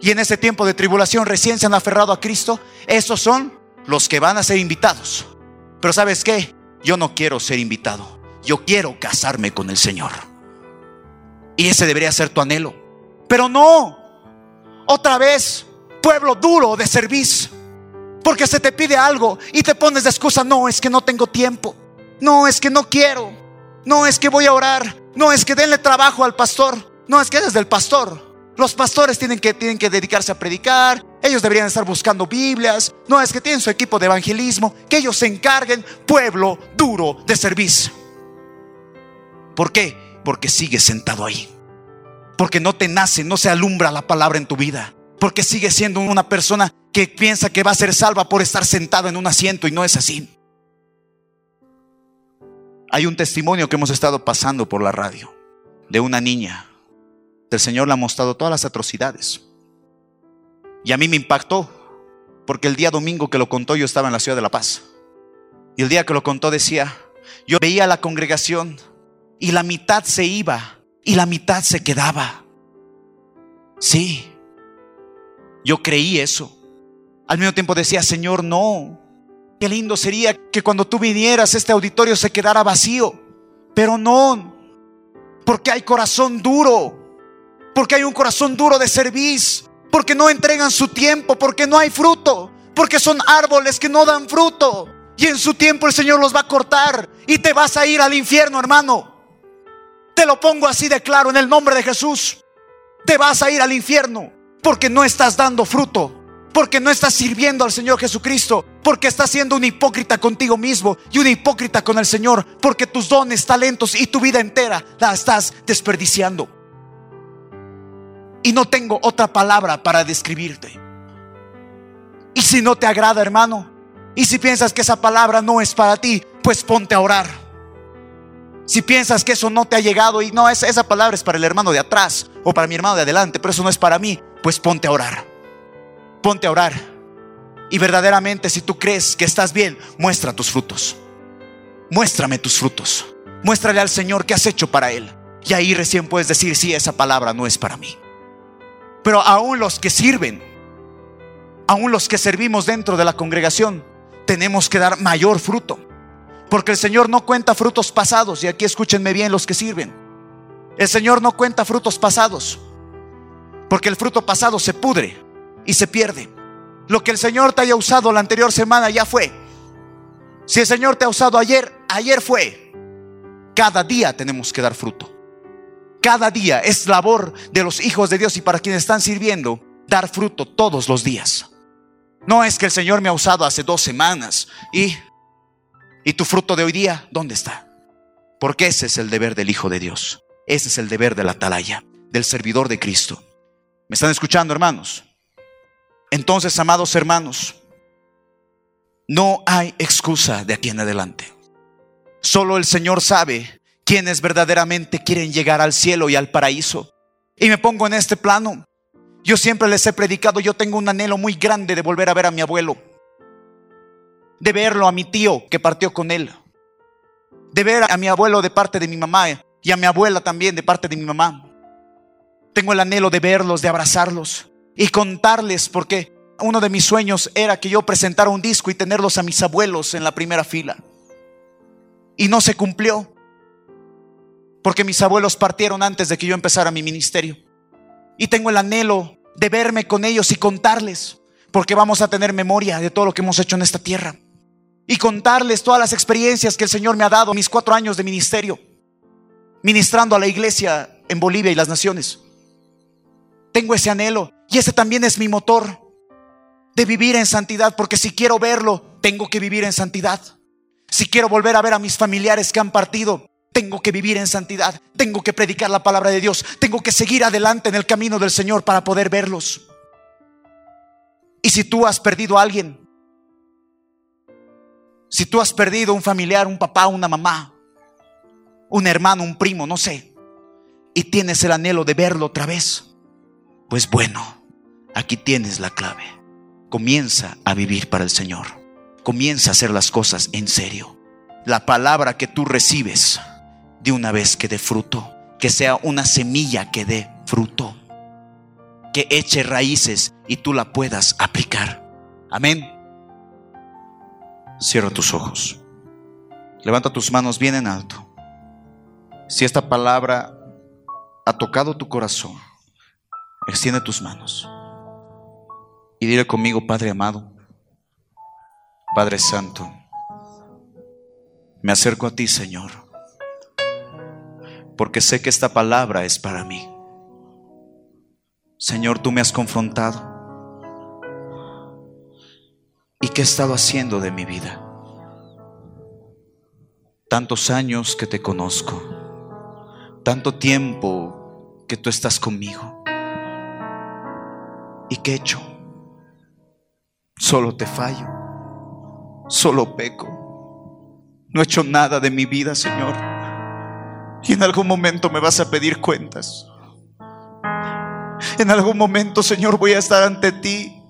Y en ese tiempo de tribulación recién se han aferrado a Cristo. Esos son los que van a ser invitados. Pero sabes qué? Yo no quiero ser invitado. Yo quiero casarme con el Señor. Y ese debería ser tu anhelo. Pero no. Otra vez pueblo duro de servicio. Porque se te pide algo y te pones de excusa, no, es que no tengo tiempo. No, es que no quiero. No, es que voy a orar. No, es que denle trabajo al pastor. No, es que es del pastor. Los pastores tienen que, tienen que dedicarse a predicar. Ellos deberían estar buscando Biblias. No, es que tienen su equipo de evangelismo. Que ellos se encarguen. Pueblo duro de servicio. ¿Por qué? Porque sigues sentado ahí. Porque no te nace, no se alumbra la palabra en tu vida porque sigue siendo una persona que piensa que va a ser salva por estar sentado en un asiento y no es así. Hay un testimonio que hemos estado pasando por la radio de una niña. El Señor le ha mostrado todas las atrocidades. Y a mí me impactó, porque el día domingo que lo contó yo estaba en la ciudad de La Paz. Y el día que lo contó decía, yo veía a la congregación y la mitad se iba y la mitad se quedaba. Sí, yo creí eso. Al mismo tiempo decía, Señor, no. Qué lindo sería que cuando tú vinieras este auditorio se quedara vacío. Pero no, porque hay corazón duro, porque hay un corazón duro de servicio, porque no entregan su tiempo, porque no hay fruto, porque son árboles que no dan fruto. Y en su tiempo el Señor los va a cortar y te vas a ir al infierno, hermano. Te lo pongo así de claro en el nombre de Jesús. Te vas a ir al infierno porque no estás dando fruto, porque no estás sirviendo al Señor Jesucristo, porque estás siendo un hipócrita contigo mismo y un hipócrita con el Señor, porque tus dones, talentos y tu vida entera la estás desperdiciando. Y no tengo otra palabra para describirte. Y si no te agrada, hermano, y si piensas que esa palabra no es para ti, pues ponte a orar. Si piensas que eso no te ha llegado y no, esa, esa palabra es para el hermano de atrás o para mi hermano de adelante, pero eso no es para mí, pues ponte a orar. Ponte a orar. Y verdaderamente si tú crees que estás bien, muestra tus frutos. Muéstrame tus frutos. Muéstrale al Señor qué has hecho para Él. Y ahí recién puedes decir, si esa palabra no es para mí. Pero aún los que sirven, aún los que servimos dentro de la congregación, tenemos que dar mayor fruto. Porque el Señor no cuenta frutos pasados. Y aquí escúchenme bien los que sirven. El Señor no cuenta frutos pasados. Porque el fruto pasado se pudre y se pierde. Lo que el Señor te haya usado la anterior semana ya fue. Si el Señor te ha usado ayer, ayer fue. Cada día tenemos que dar fruto. Cada día es labor de los hijos de Dios y para quienes están sirviendo, dar fruto todos los días. No es que el Señor me ha usado hace dos semanas y, y tu fruto de hoy día, ¿dónde está? Porque ese es el deber del Hijo de Dios. Ese es el deber de la atalaya, del servidor de Cristo. ¿Me están escuchando, hermanos? Entonces, amados hermanos, no hay excusa de aquí en adelante. Solo el Señor sabe quiénes verdaderamente quieren llegar al cielo y al paraíso. Y me pongo en este plano. Yo siempre les he predicado, yo tengo un anhelo muy grande de volver a ver a mi abuelo. De verlo a mi tío que partió con él. De ver a mi abuelo de parte de mi mamá y a mi abuela también de parte de mi mamá. Tengo el anhelo de verlos, de abrazarlos y contarles porque uno de mis sueños era que yo presentara un disco y tenerlos a mis abuelos en la primera fila. Y no se cumplió porque mis abuelos partieron antes de que yo empezara mi ministerio. Y tengo el anhelo de verme con ellos y contarles, porque vamos a tener memoria de todo lo que hemos hecho en esta tierra. Y contarles todas las experiencias que el Señor me ha dado, mis cuatro años de ministerio, ministrando a la iglesia en Bolivia y las naciones. Tengo ese anhelo y ese también es mi motor de vivir en santidad, porque si quiero verlo, tengo que vivir en santidad. Si quiero volver a ver a mis familiares que han partido, tengo que vivir en santidad, tengo que predicar la palabra de Dios, tengo que seguir adelante en el camino del Señor para poder verlos. Y si tú has perdido a alguien, si tú has perdido un familiar, un papá, una mamá, un hermano, un primo, no sé, y tienes el anhelo de verlo otra vez, pues bueno, aquí tienes la clave. Comienza a vivir para el Señor. Comienza a hacer las cosas en serio. La palabra que tú recibes de una vez que dé fruto, que sea una semilla que dé fruto, que eche raíces y tú la puedas aplicar. Amén. Cierra tus ojos. Levanta tus manos bien en alto. Si esta palabra ha tocado tu corazón, extiende tus manos y dile conmigo, Padre amado, Padre Santo, me acerco a ti, Señor porque sé que esta palabra es para mí. Señor, tú me has confrontado. ¿Y qué he estado haciendo de mi vida? Tantos años que te conozco, tanto tiempo que tú estás conmigo. ¿Y qué he hecho? Solo te fallo, solo peco. No he hecho nada de mi vida, Señor. Y en algún momento me vas a pedir cuentas. En algún momento, Señor, voy a estar ante ti.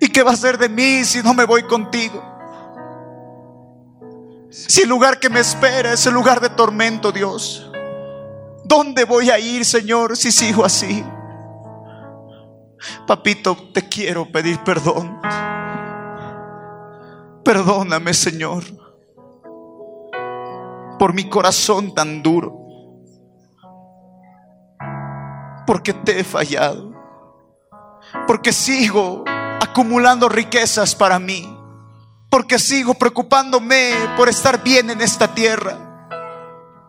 ¿Y qué va a ser de mí si no me voy contigo? Si el lugar que me espera es el lugar de tormento, Dios, ¿Dónde voy a ir, Señor, si sigo así? Papito, te quiero pedir perdón. Perdóname, Señor, por mi corazón tan duro, porque te he fallado, porque sigo acumulando riquezas para mí, porque sigo preocupándome por estar bien en esta tierra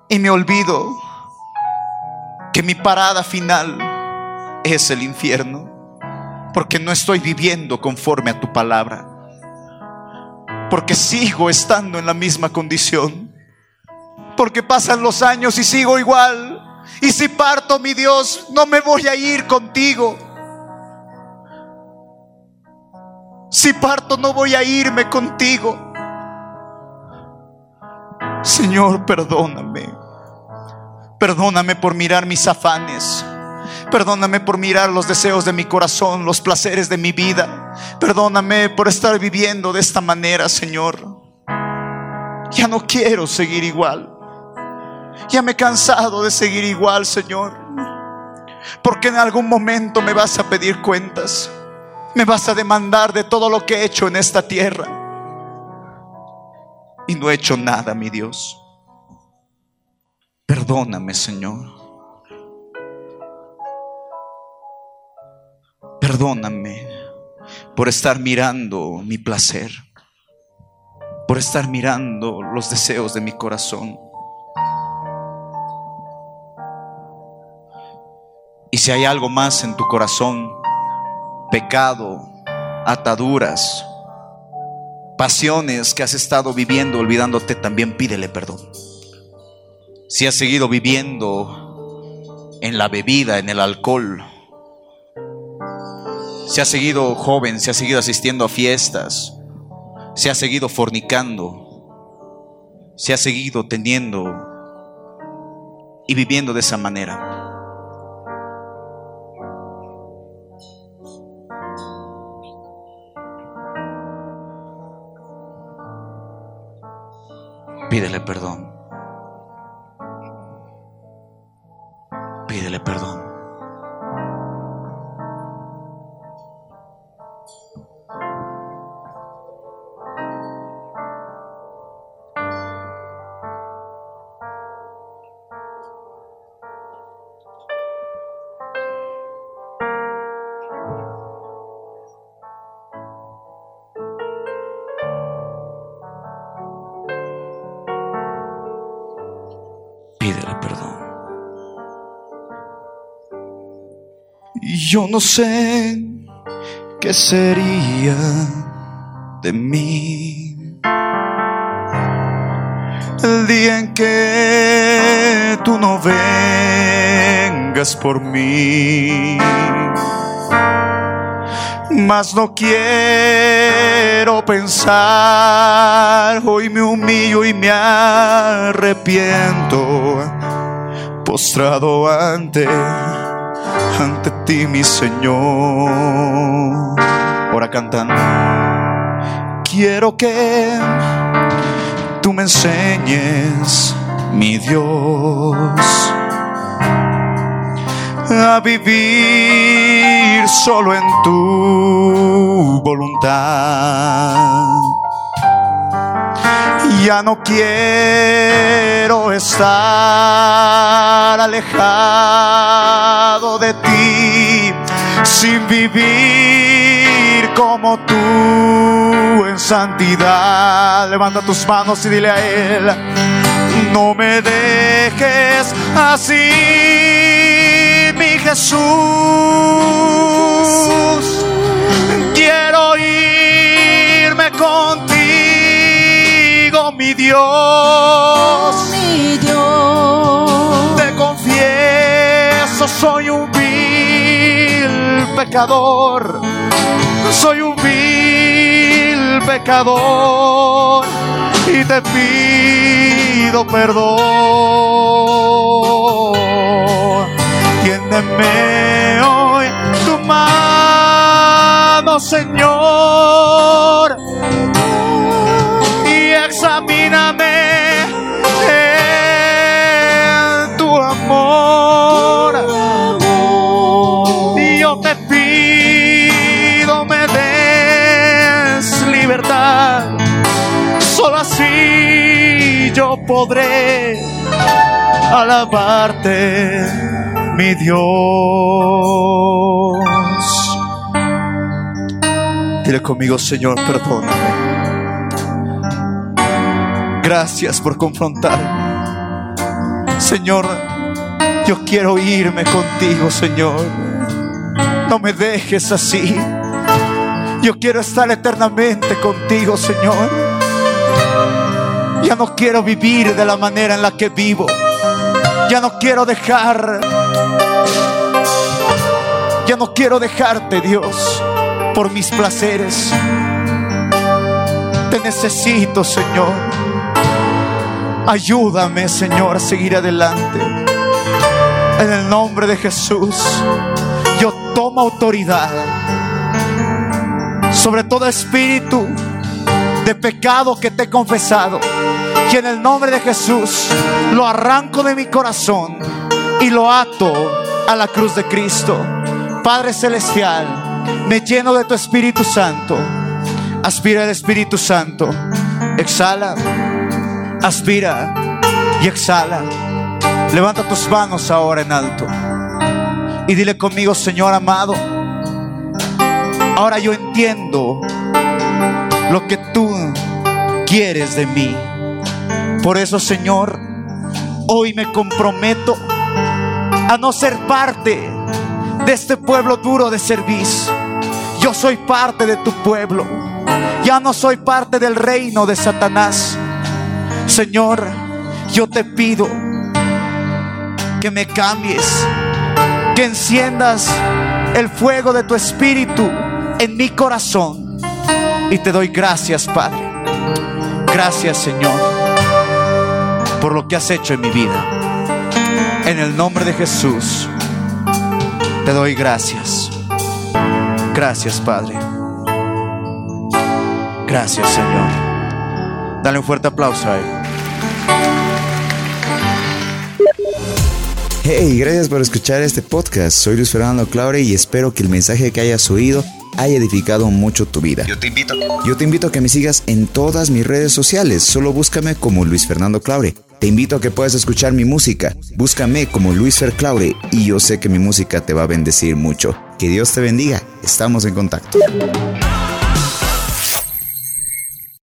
y me olvido que mi parada final es el infierno, porque no estoy viviendo conforme a tu palabra porque sigo estando en la misma condición. Porque pasan los años y sigo igual. Y si parto, mi Dios, no me voy a ir contigo. Si parto, no voy a irme contigo. Señor, perdóname. Perdóname por mirar mis afanes. Perdóname por mirar los deseos de mi corazón, los placeres de mi vida. Perdóname por estar viviendo de esta manera, Señor. Ya no quiero seguir igual. Ya me he cansado de seguir igual, Señor. Porque en algún momento me vas a pedir cuentas. Me vas a demandar de todo lo que he hecho en esta tierra. Y no he hecho nada, mi Dios. Perdóname, Señor. Perdóname por estar mirando mi placer, por estar mirando los deseos de mi corazón. Y si hay algo más en tu corazón, pecado, ataduras, pasiones que has estado viviendo olvidándote, también pídele perdón. Si has seguido viviendo en la bebida, en el alcohol, se ha seguido joven, se ha seguido asistiendo a fiestas, se ha seguido fornicando, se ha seguido teniendo y viviendo de esa manera. Pídele perdón. Pídele perdón. Yo no sé qué sería de mí el día en que tú no vengas por mí. Mas no quiero pensar, hoy me humillo y me arrepiento, postrado ante ante ti, mi Señor. Ahora cantan. Quiero que tú me enseñes, mi Dios, a vivir solo en tu voluntad. Ya no quiero estar alejado de ti sin vivir como tú en santidad. Levanta tus manos y dile a Él, no me dejes así, mi Jesús. Quiero irme contigo mi Dios. mi Dios. Te confieso, soy un vil pecador. Soy un vil pecador y te pido perdón. Tiéndeme hoy tu mano, Señor examíname en tu amor. Yo te pido me des libertad. Solo así yo podré alabarte, mi Dios. Dile conmigo, Señor, perdóname Gracias por confrontarme. Señor, yo quiero irme contigo, Señor. No me dejes así. Yo quiero estar eternamente contigo, Señor. Ya no quiero vivir de la manera en la que vivo. Ya no quiero dejar. Ya no quiero dejarte, Dios, por mis placeres. Te necesito, Señor. Ayúdame, Señor, a seguir adelante. En el nombre de Jesús, yo tomo autoridad sobre todo espíritu de pecado que te he confesado. Y en el nombre de Jesús lo arranco de mi corazón y lo ato a la cruz de Cristo. Padre Celestial, me lleno de tu Espíritu Santo. Aspira el Espíritu Santo. Exhala, aspira y exhala. Levanta tus manos ahora en alto. Y dile conmigo, Señor amado Ahora yo entiendo lo que tú quieres de mí. Por eso, Señor, hoy me comprometo a no ser parte de este pueblo duro de servicio. Yo soy parte de tu pueblo. Ya no soy parte del reino de Satanás. Señor, yo te pido que me cambies, que enciendas el fuego de tu espíritu en mi corazón. Y te doy gracias, Padre. Gracias, Señor, por lo que has hecho en mi vida. En el nombre de Jesús, te doy gracias. Gracias, Padre. Gracias, Señor. Dale un fuerte aplauso a Él. Hey, gracias por escuchar este podcast. Soy Luis Fernando Claure y espero que el mensaje que hayas oído haya edificado mucho tu vida. Yo te invito. Yo te invito a que me sigas en todas mis redes sociales. Solo búscame como Luis Fernando Claure. Te invito a que puedas escuchar mi música. Búscame como Luis Fer Claure y yo sé que mi música te va a bendecir mucho. Que Dios te bendiga. Estamos en contacto.